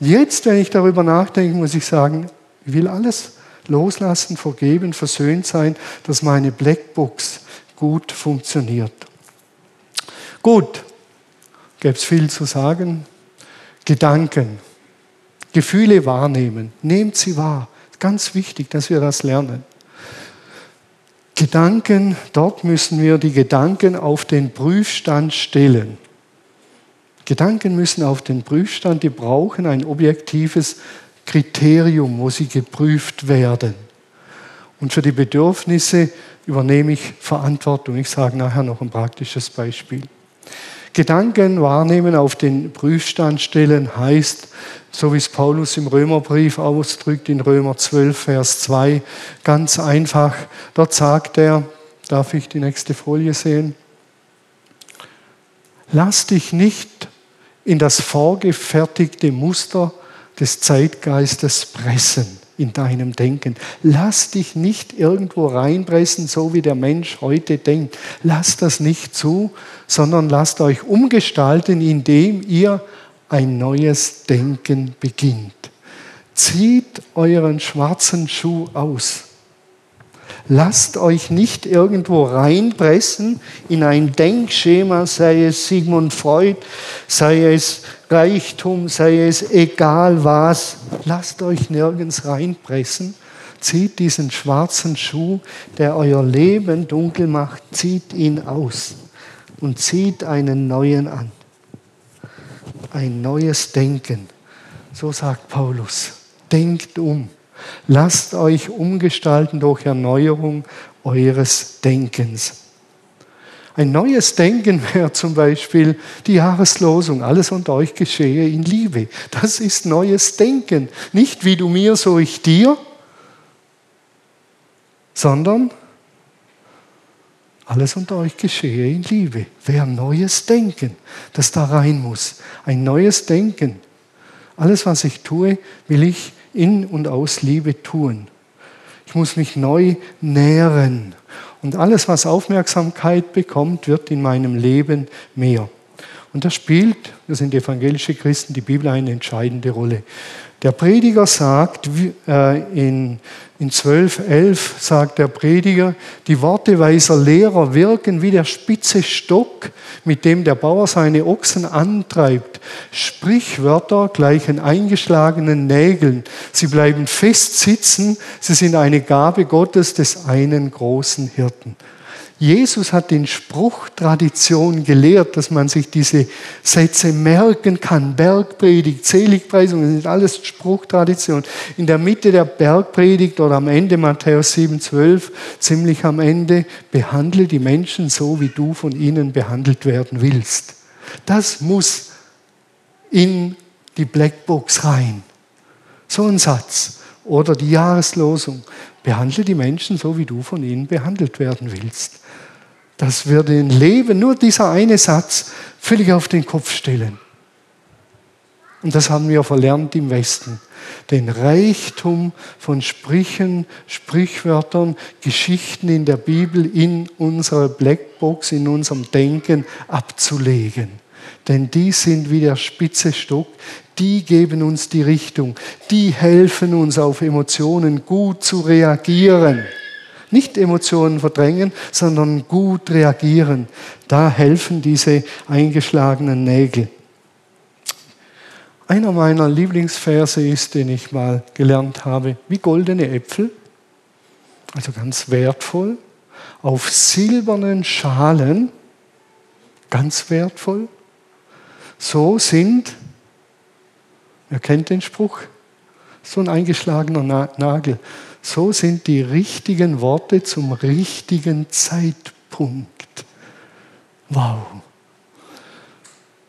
Jetzt, wenn ich darüber nachdenke, muss ich sagen, ich will alles loslassen, vergeben, versöhnt sein, dass meine Blackbox gut funktioniert. Gut, gäbe es viel zu sagen. Gedanken, Gefühle wahrnehmen, nehmt sie wahr. Ganz wichtig, dass wir das lernen. Gedanken, dort müssen wir die Gedanken auf den Prüfstand stellen. Gedanken müssen auf den Prüfstand, die brauchen ein objektives Kriterium, wo sie geprüft werden. Und für die Bedürfnisse übernehme ich Verantwortung. Ich sage nachher noch ein praktisches Beispiel. Gedanken wahrnehmen, auf den Prüfstand stellen, heißt, so wie es Paulus im Römerbrief ausdrückt, in Römer 12, Vers 2, ganz einfach. Dort sagt er, darf ich die nächste Folie sehen? Lass dich nicht in das vorgefertigte Muster des Zeitgeistes pressen in deinem Denken. Lass dich nicht irgendwo reinpressen, so wie der Mensch heute denkt. Lass das nicht zu, sondern lasst euch umgestalten, indem ihr ein neues Denken beginnt. Zieht euren schwarzen Schuh aus. Lasst euch nicht irgendwo reinpressen in ein Denkschema, sei es Sigmund Freud, sei es Reichtum, sei es egal was. Lasst euch nirgends reinpressen. Zieht diesen schwarzen Schuh, der euer Leben dunkel macht, zieht ihn aus und zieht einen neuen an. Ein neues Denken. So sagt Paulus. Denkt um. Lasst euch umgestalten durch Erneuerung eures Denkens. Ein neues Denken wäre zum Beispiel die Jahreslosung, alles unter euch geschehe in Liebe. Das ist neues Denken. Nicht wie du mir, so ich dir, sondern alles unter euch geschehe in Liebe. Wäre neues Denken, das da rein muss. Ein neues Denken. Alles, was ich tue, will ich in und aus Liebe tun. Ich muss mich neu nähren. Und alles, was Aufmerksamkeit bekommt, wird in meinem Leben mehr. Und das spielt, das sind evangelische Christen, die Bibel eine entscheidende Rolle. Der Prediger sagt äh, in, in 12.11 sagt der Prediger, die Worte weiser Lehrer wirken wie der spitze Stock, mit dem der Bauer seine Ochsen antreibt. Sprichwörter gleichen eingeschlagenen Nägeln. Sie bleiben fest sitzen. Sie sind eine Gabe Gottes des einen großen Hirten. Jesus hat in Spruchtradition gelehrt, dass man sich diese Sätze merken kann. Bergpredigt, Seligpreisung, das sind alles Spruchtradition. In der Mitte der Bergpredigt oder am Ende Matthäus 7,12, ziemlich am Ende, behandle die Menschen so, wie du von ihnen behandelt werden willst. Das muss in die Blackbox rein. So ein Satz. Oder die Jahreslosung. Behandle die Menschen so, wie du von ihnen behandelt werden willst. Das würde ein Leben, nur dieser eine Satz, völlig auf den Kopf stellen. Und das haben wir verlernt im Westen. Den Reichtum von Sprüchen, Sprichwörtern, Geschichten in der Bibel in unsere Blackbox, in unserem Denken abzulegen. Denn die sind wie der spitze Stock, die geben uns die Richtung, die helfen uns auf Emotionen gut zu reagieren. Nicht Emotionen verdrängen, sondern gut reagieren. Da helfen diese eingeschlagenen Nägel. Einer meiner Lieblingsverse ist, den ich mal gelernt habe, wie goldene Äpfel, also ganz wertvoll, auf silbernen Schalen, ganz wertvoll. So sind, ihr kennt den Spruch, so ein eingeschlagener Nagel, so sind die richtigen Worte zum richtigen Zeitpunkt. Wow.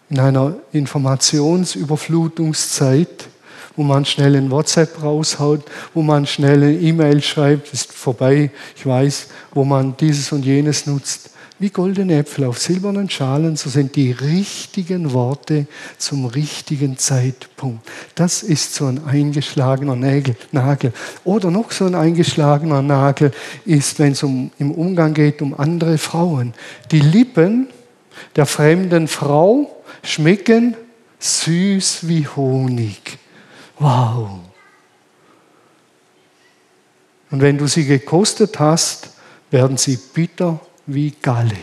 In einer Informationsüberflutungszeit, wo man schnell ein WhatsApp raushaut, wo man schnell eine E-Mail schreibt, ist vorbei, ich weiß, wo man dieses und jenes nutzt, wie goldene Äpfel auf silbernen Schalen, so sind die richtigen Worte zum richtigen Zeitpunkt. Das ist so ein eingeschlagener Nagel. Oder noch so ein eingeschlagener Nagel ist, wenn es um, im Umgang geht um andere Frauen. Die Lippen der fremden Frau schmecken süß wie Honig. Wow. Und wenn du sie gekostet hast, werden sie bitter wie Galle.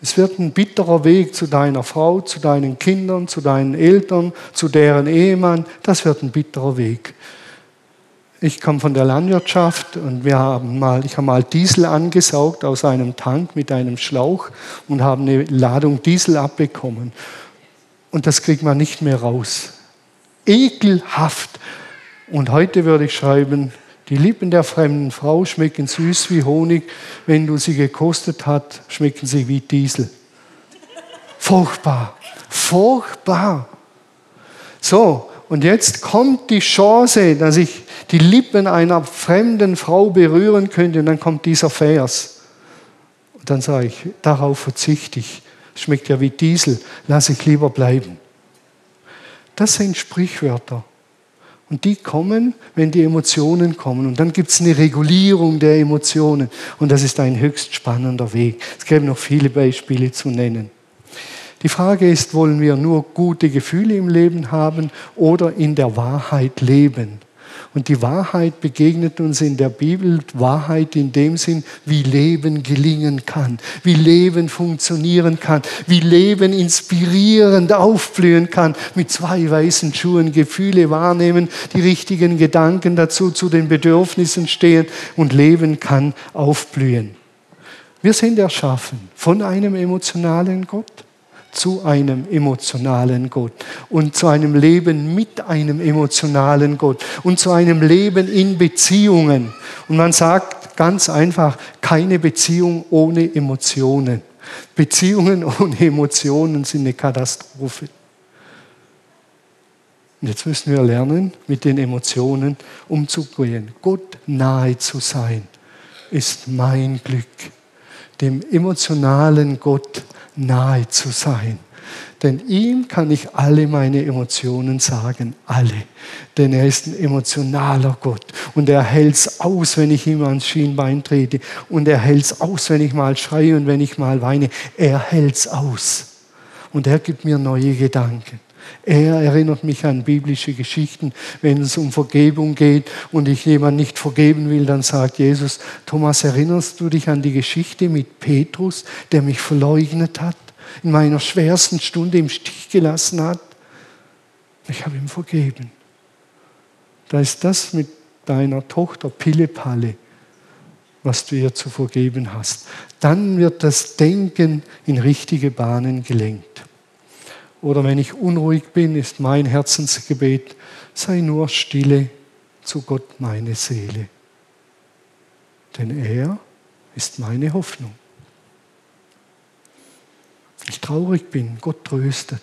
Es wird ein bitterer Weg zu deiner Frau, zu deinen Kindern, zu deinen Eltern, zu deren Ehemann. Das wird ein bitterer Weg. Ich komme von der Landwirtschaft und wir haben mal, ich habe mal Diesel angesaugt aus einem Tank mit einem Schlauch und habe eine Ladung Diesel abbekommen. Und das kriegt man nicht mehr raus. Ekelhaft. Und heute würde ich schreiben, die Lippen der fremden Frau schmecken süß wie Honig. Wenn du sie gekostet hast, schmecken sie wie Diesel. Furchtbar. Furchtbar. So, und jetzt kommt die Chance, dass ich die Lippen einer fremden Frau berühren könnte. Und dann kommt dieser Vers. Und dann sage ich, darauf verzichte ich. Schmeckt ja wie Diesel. Lass ich lieber bleiben. Das sind Sprichwörter. Und die kommen, wenn die Emotionen kommen. Und dann gibt es eine Regulierung der Emotionen. Und das ist ein höchst spannender Weg. Es gäbe noch viele Beispiele zu nennen. Die Frage ist, wollen wir nur gute Gefühle im Leben haben oder in der Wahrheit leben? Und die Wahrheit begegnet uns in der Bibel, Wahrheit in dem Sinn, wie Leben gelingen kann, wie Leben funktionieren kann, wie Leben inspirierend aufblühen kann, mit zwei weißen Schuhen Gefühle wahrnehmen, die richtigen Gedanken dazu zu den Bedürfnissen stehen und Leben kann aufblühen. Wir sind erschaffen von einem emotionalen Gott zu einem emotionalen Gott und zu einem Leben mit einem emotionalen Gott und zu einem Leben in Beziehungen. Und man sagt ganz einfach, keine Beziehung ohne Emotionen. Beziehungen ohne Emotionen sind eine Katastrophe. Und jetzt müssen wir lernen, mit den Emotionen umzugehen. Gott nahe zu sein, ist mein Glück. Dem emotionalen Gott nahe zu sein. Denn ihm kann ich alle meine Emotionen sagen, alle. Denn er ist ein emotionaler Gott. Und er hält es aus, wenn ich ihm ans Schienbein trete. Und er hält es aus, wenn ich mal schreie und wenn ich mal weine. Er hält es aus. Und er gibt mir neue Gedanken. Er erinnert mich an biblische Geschichten, wenn es um Vergebung geht und ich jemand nicht vergeben will, dann sagt Jesus, Thomas, erinnerst du dich an die Geschichte mit Petrus, der mich verleugnet hat, in meiner schwersten Stunde im Stich gelassen hat? Ich habe ihm vergeben. Da ist das mit deiner Tochter Pillepalle. was du ihr zu vergeben hast. Dann wird das Denken in richtige Bahnen gelenkt. Oder wenn ich unruhig bin, ist mein Herzensgebet, sei nur stille zu Gott meine Seele. Denn er ist meine Hoffnung. Wenn ich traurig bin, Gott tröstet.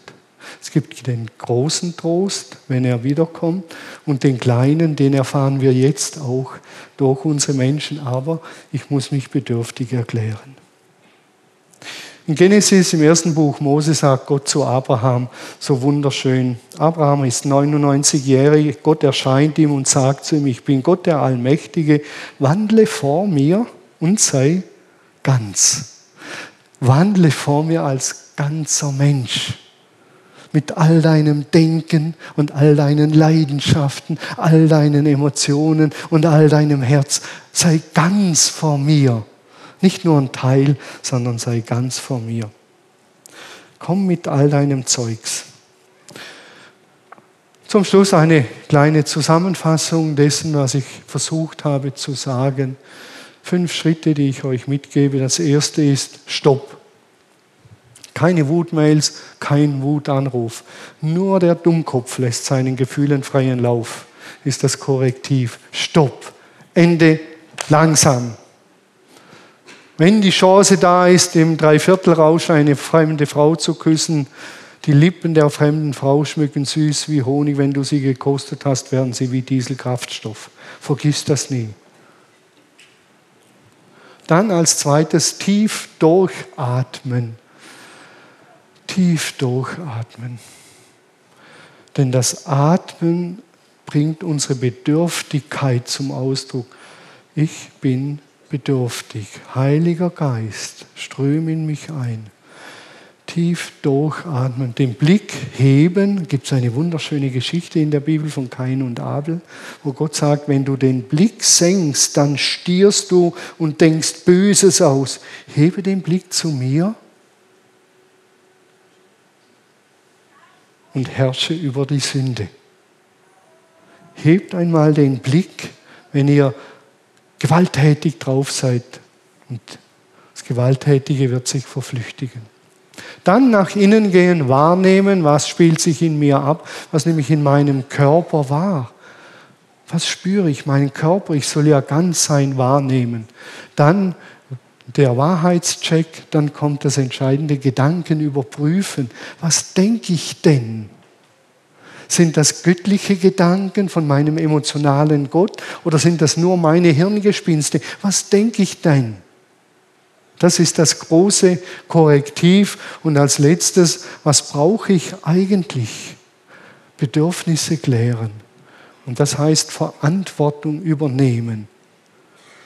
Es gibt den großen Trost, wenn er wiederkommt, und den kleinen, den erfahren wir jetzt auch durch unsere Menschen, aber ich muss mich bedürftig erklären. In Genesis im ersten Buch Mose sagt Gott zu Abraham so wunderschön. Abraham ist 99-jährig, Gott erscheint ihm und sagt zu ihm, ich bin Gott der Allmächtige, wandle vor mir und sei ganz. Wandle vor mir als ganzer Mensch mit all deinem Denken und all deinen Leidenschaften, all deinen Emotionen und all deinem Herz. Sei ganz vor mir. Nicht nur ein Teil, sondern sei ganz vor mir. Komm mit all deinem Zeugs. Zum Schluss eine kleine Zusammenfassung dessen, was ich versucht habe zu sagen. Fünf Schritte, die ich euch mitgebe. Das erste ist Stopp. Keine Wutmails, kein Wutanruf. Nur der Dummkopf lässt seinen Gefühlen freien Lauf. Ist das Korrektiv. Stopp. Ende langsam. Wenn die Chance da ist, im Dreiviertelrausch eine fremde Frau zu küssen, die Lippen der fremden Frau schmücken süß wie Honig. Wenn du sie gekostet hast, werden sie wie Dieselkraftstoff. Vergiss das nie. Dann als zweites tief durchatmen tief durchatmen. Denn das Atmen bringt unsere Bedürftigkeit zum Ausdruck. Ich bin bedürftig. Heiliger Geist, ströme in mich ein. Tief durchatmen, den Blick heben. Gibt es eine wunderschöne Geschichte in der Bibel von Kain und Abel, wo Gott sagt, wenn du den Blick senkst, dann stierst du und denkst Böses aus. Hebe den Blick zu mir und herrsche über die Sünde. Hebt einmal den Blick, wenn ihr gewalttätig drauf seid und das Gewalttätige wird sich verflüchtigen. Dann nach innen gehen, wahrnehmen, was spielt sich in mir ab, was nämlich in meinem Körper war. Was spüre ich? Meinen Körper, ich soll ja ganz sein, wahrnehmen. Dann der Wahrheitscheck, dann kommt das entscheidende Gedanken überprüfen. Was denke ich denn? Sind das göttliche Gedanken von meinem emotionalen Gott oder sind das nur meine Hirngespinste? Was denke ich denn? Das ist das große Korrektiv. Und als letztes, was brauche ich eigentlich? Bedürfnisse klären. Und das heißt Verantwortung übernehmen.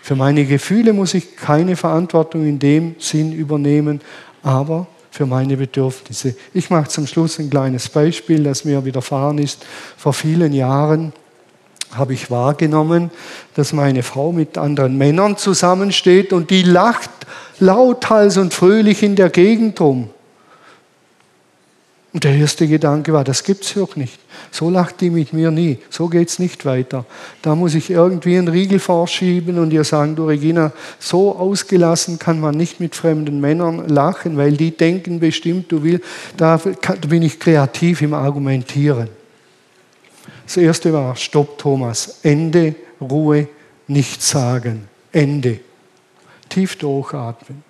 Für meine Gefühle muss ich keine Verantwortung in dem Sinn übernehmen, aber für meine Bedürfnisse. Ich mache zum Schluss ein kleines Beispiel, das mir widerfahren ist. Vor vielen Jahren habe ich wahrgenommen, dass meine Frau mit anderen Männern zusammensteht und die lacht lauthals und fröhlich in der Gegend rum. Und der erste Gedanke war, das gibt es doch nicht. So lacht die mit mir nie. So geht es nicht weiter. Da muss ich irgendwie einen Riegel vorschieben und ihr sagen, du Regina, so ausgelassen kann man nicht mit fremden Männern lachen, weil die denken bestimmt, du willst, da bin ich kreativ im Argumentieren. Das erste war, stopp Thomas, Ende, Ruhe, nichts sagen, Ende. Tief durchatmen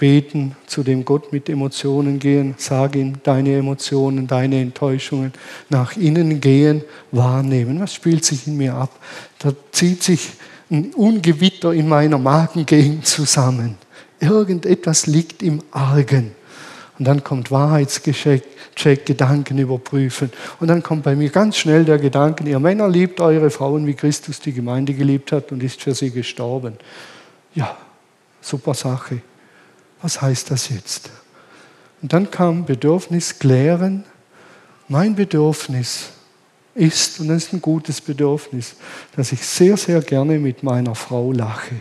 beten, zu dem Gott mit Emotionen gehen, sag ihm deine Emotionen, deine Enttäuschungen, nach innen gehen, wahrnehmen. Was spielt sich in mir ab? Da zieht sich ein Ungewitter in meiner Magengegend zusammen. Irgendetwas liegt im Argen. Und dann kommt Wahrheitscheck, Check, Gedanken überprüfen. Und dann kommt bei mir ganz schnell der Gedanke, ihr Männer liebt eure Frauen, wie Christus die Gemeinde geliebt hat und ist für sie gestorben. Ja, super Sache was heißt das jetzt? Und dann kam Bedürfnis klären. Mein Bedürfnis ist, und das ist ein gutes Bedürfnis, dass ich sehr, sehr gerne mit meiner Frau lache.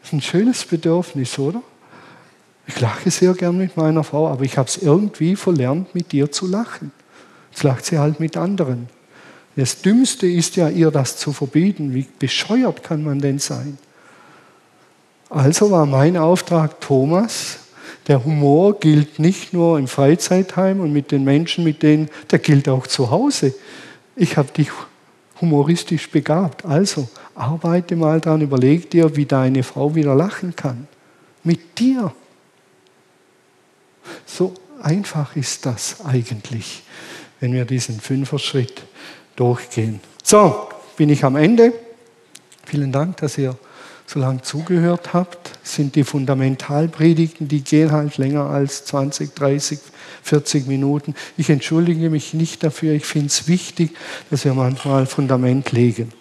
Das ist ein schönes Bedürfnis, oder? Ich lache sehr gern mit meiner Frau, aber ich habe es irgendwie verlernt, mit dir zu lachen. Jetzt lacht sie halt mit anderen. Das Dümmste ist ja, ihr das zu verbieten. Wie bescheuert kann man denn sein? Also war mein Auftrag, Thomas, der Humor gilt nicht nur im Freizeitheim und mit den Menschen, mit denen, der gilt auch zu Hause. Ich habe dich humoristisch begabt. Also arbeite mal dran, überleg dir, wie deine Frau wieder lachen kann. Mit dir. So einfach ist das eigentlich, wenn wir diesen Fünfer-Schritt durchgehen. So, bin ich am Ende. Vielen Dank, dass ihr so lange zugehört habt. Sind die Fundamentalpredigten, die gehen halt länger als 20, 30, 40 Minuten. Ich entschuldige mich nicht dafür. Ich finde es wichtig, dass wir manchmal Fundament legen.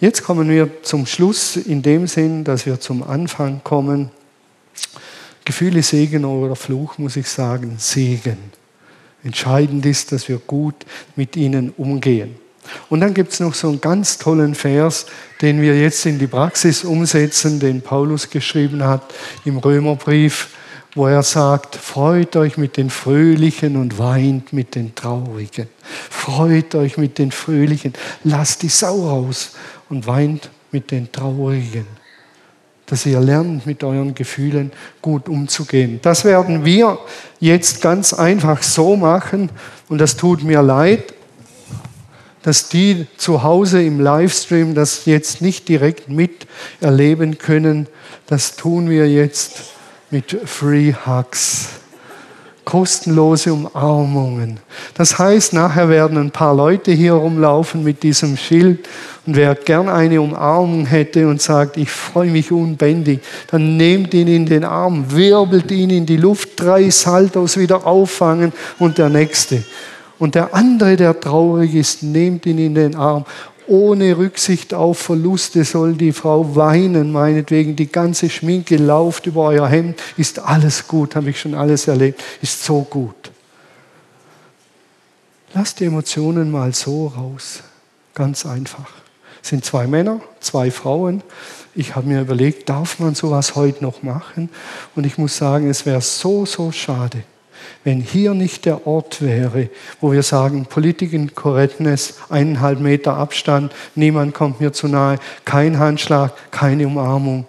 Jetzt kommen wir zum Schluss in dem Sinn, dass wir zum Anfang kommen. Gefühle Segen oder Fluch, muss ich sagen, Segen. Entscheidend ist, dass wir gut mit ihnen umgehen. Und dann gibt es noch so einen ganz tollen Vers, den wir jetzt in die Praxis umsetzen, den Paulus geschrieben hat im Römerbrief, wo er sagt, freut euch mit den Fröhlichen und weint mit den Traurigen. Freut euch mit den Fröhlichen, lasst die Sau raus und weint mit den Traurigen. Dass ihr lernt, mit euren Gefühlen gut umzugehen. Das werden wir jetzt ganz einfach so machen und das tut mir leid, dass die zu Hause im Livestream das jetzt nicht direkt miterleben können. Das tun wir jetzt mit Free Hugs. Kostenlose Umarmungen. Das heißt, nachher werden ein paar Leute hier rumlaufen mit diesem Schild und wer gern eine Umarmung hätte und sagt, ich freue mich unbändig, dann nehmt ihn in den Arm, wirbelt ihn in die Luft, drei Saltos wieder auffangen und der nächste. Und der andere, der traurig ist, nehmt ihn in den Arm. Ohne Rücksicht auf Verluste soll die Frau weinen, meinetwegen. Die ganze Schminke lauft über euer Hemd. Ist alles gut, habe ich schon alles erlebt. Ist so gut. Lasst die Emotionen mal so raus. Ganz einfach. Es sind zwei Männer, zwei Frauen. Ich habe mir überlegt, darf man sowas heute noch machen? Und ich muss sagen, es wäre so, so schade wenn hier nicht der Ort wäre, wo wir sagen, Political Correctness, eineinhalb Meter Abstand, niemand kommt mir zu nahe, kein Handschlag, keine Umarmung.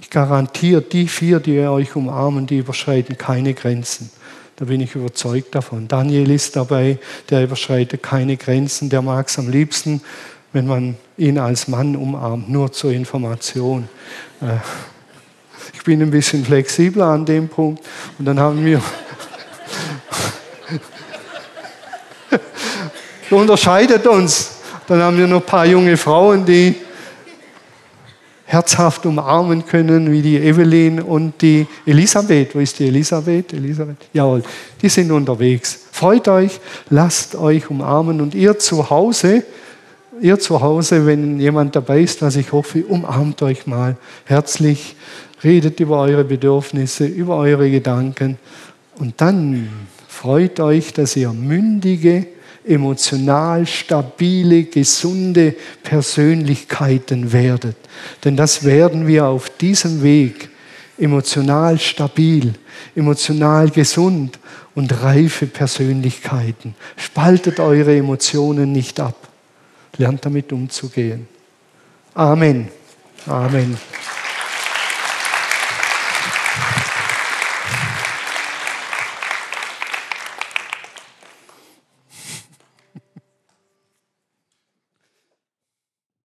Ich garantiere, die vier, die euch umarmen, die überschreiten keine Grenzen. Da bin ich überzeugt davon. Daniel ist dabei, der überschreitet keine Grenzen, der mag es am liebsten, wenn man ihn als Mann umarmt, nur zur Information. Äh, ich bin ein bisschen flexibler an dem Punkt und dann haben wir unterscheidet uns. Dann haben wir noch ein paar junge Frauen, die herzhaft umarmen können, wie die Evelyn und die Elisabeth. Wo ist die Elisabeth? Elisabeth? Jawohl, die sind unterwegs. Freut euch, lasst euch umarmen und ihr zu Hause, ihr zu Hause, wenn jemand dabei ist, was ich hoffe, umarmt euch mal herzlich, redet über eure Bedürfnisse, über eure Gedanken und dann freut euch, dass ihr mündige, emotional stabile, gesunde Persönlichkeiten werdet. Denn das werden wir auf diesem Weg emotional stabil, emotional gesund und reife Persönlichkeiten. Spaltet eure Emotionen nicht ab. Lernt damit umzugehen. Amen. Amen.